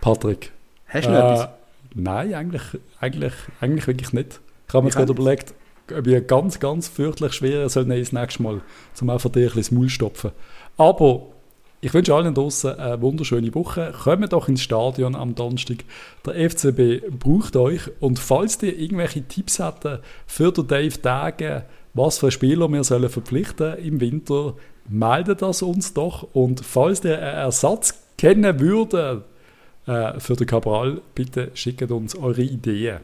Patrick. Hast du noch etwas? Äh, nein, eigentlich, eigentlich, eigentlich wirklich nicht. Ich habe mir gerade auch überlegt, ob ich ganz, ganz fürchterlich schwer soll nehmen das nächste Mal, um einfach dir ein bisschen das Maul stopfen. Aber ich wünsche allen draußen eine wunderschöne Woche. Kommt doch ins Stadion am Donnerstag. Der FCB braucht euch. Und falls ihr irgendwelche Tipps hätten für den Dave Dagen, was für Spieler wir sollen verpflichten im Winter, meldet das uns doch. Und falls ihr einen Ersatz kennen würdet, äh, für den Cabral, bitte schickt uns eure Ideen.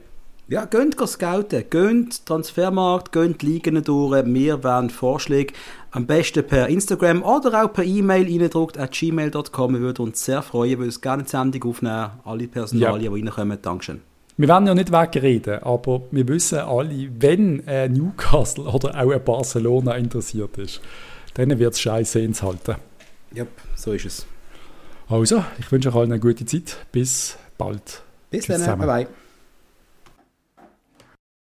Ja, geht go scouten. Geht Transfermarkt, geht Ligen durch. Wir wollen Vorschläge am besten per Instagram oder auch per E-Mail reindruckt at gmail.com. Wir würden uns sehr freuen, wir würden uns gerne eine Sendung aufnehmen. Alle Personalien, die reinkommen. Dankeschön. Wir werden ja nicht wegreden, aber wir wissen alle, wenn ein Newcastle oder auch ein Barcelona interessiert ist, dann wird es scheiße ins Halten. Ja, so ist es. Also, ich wünsche euch allen eine gute Zeit. Bis bald. Bis Tschüss dann. zusammen. Bye bye.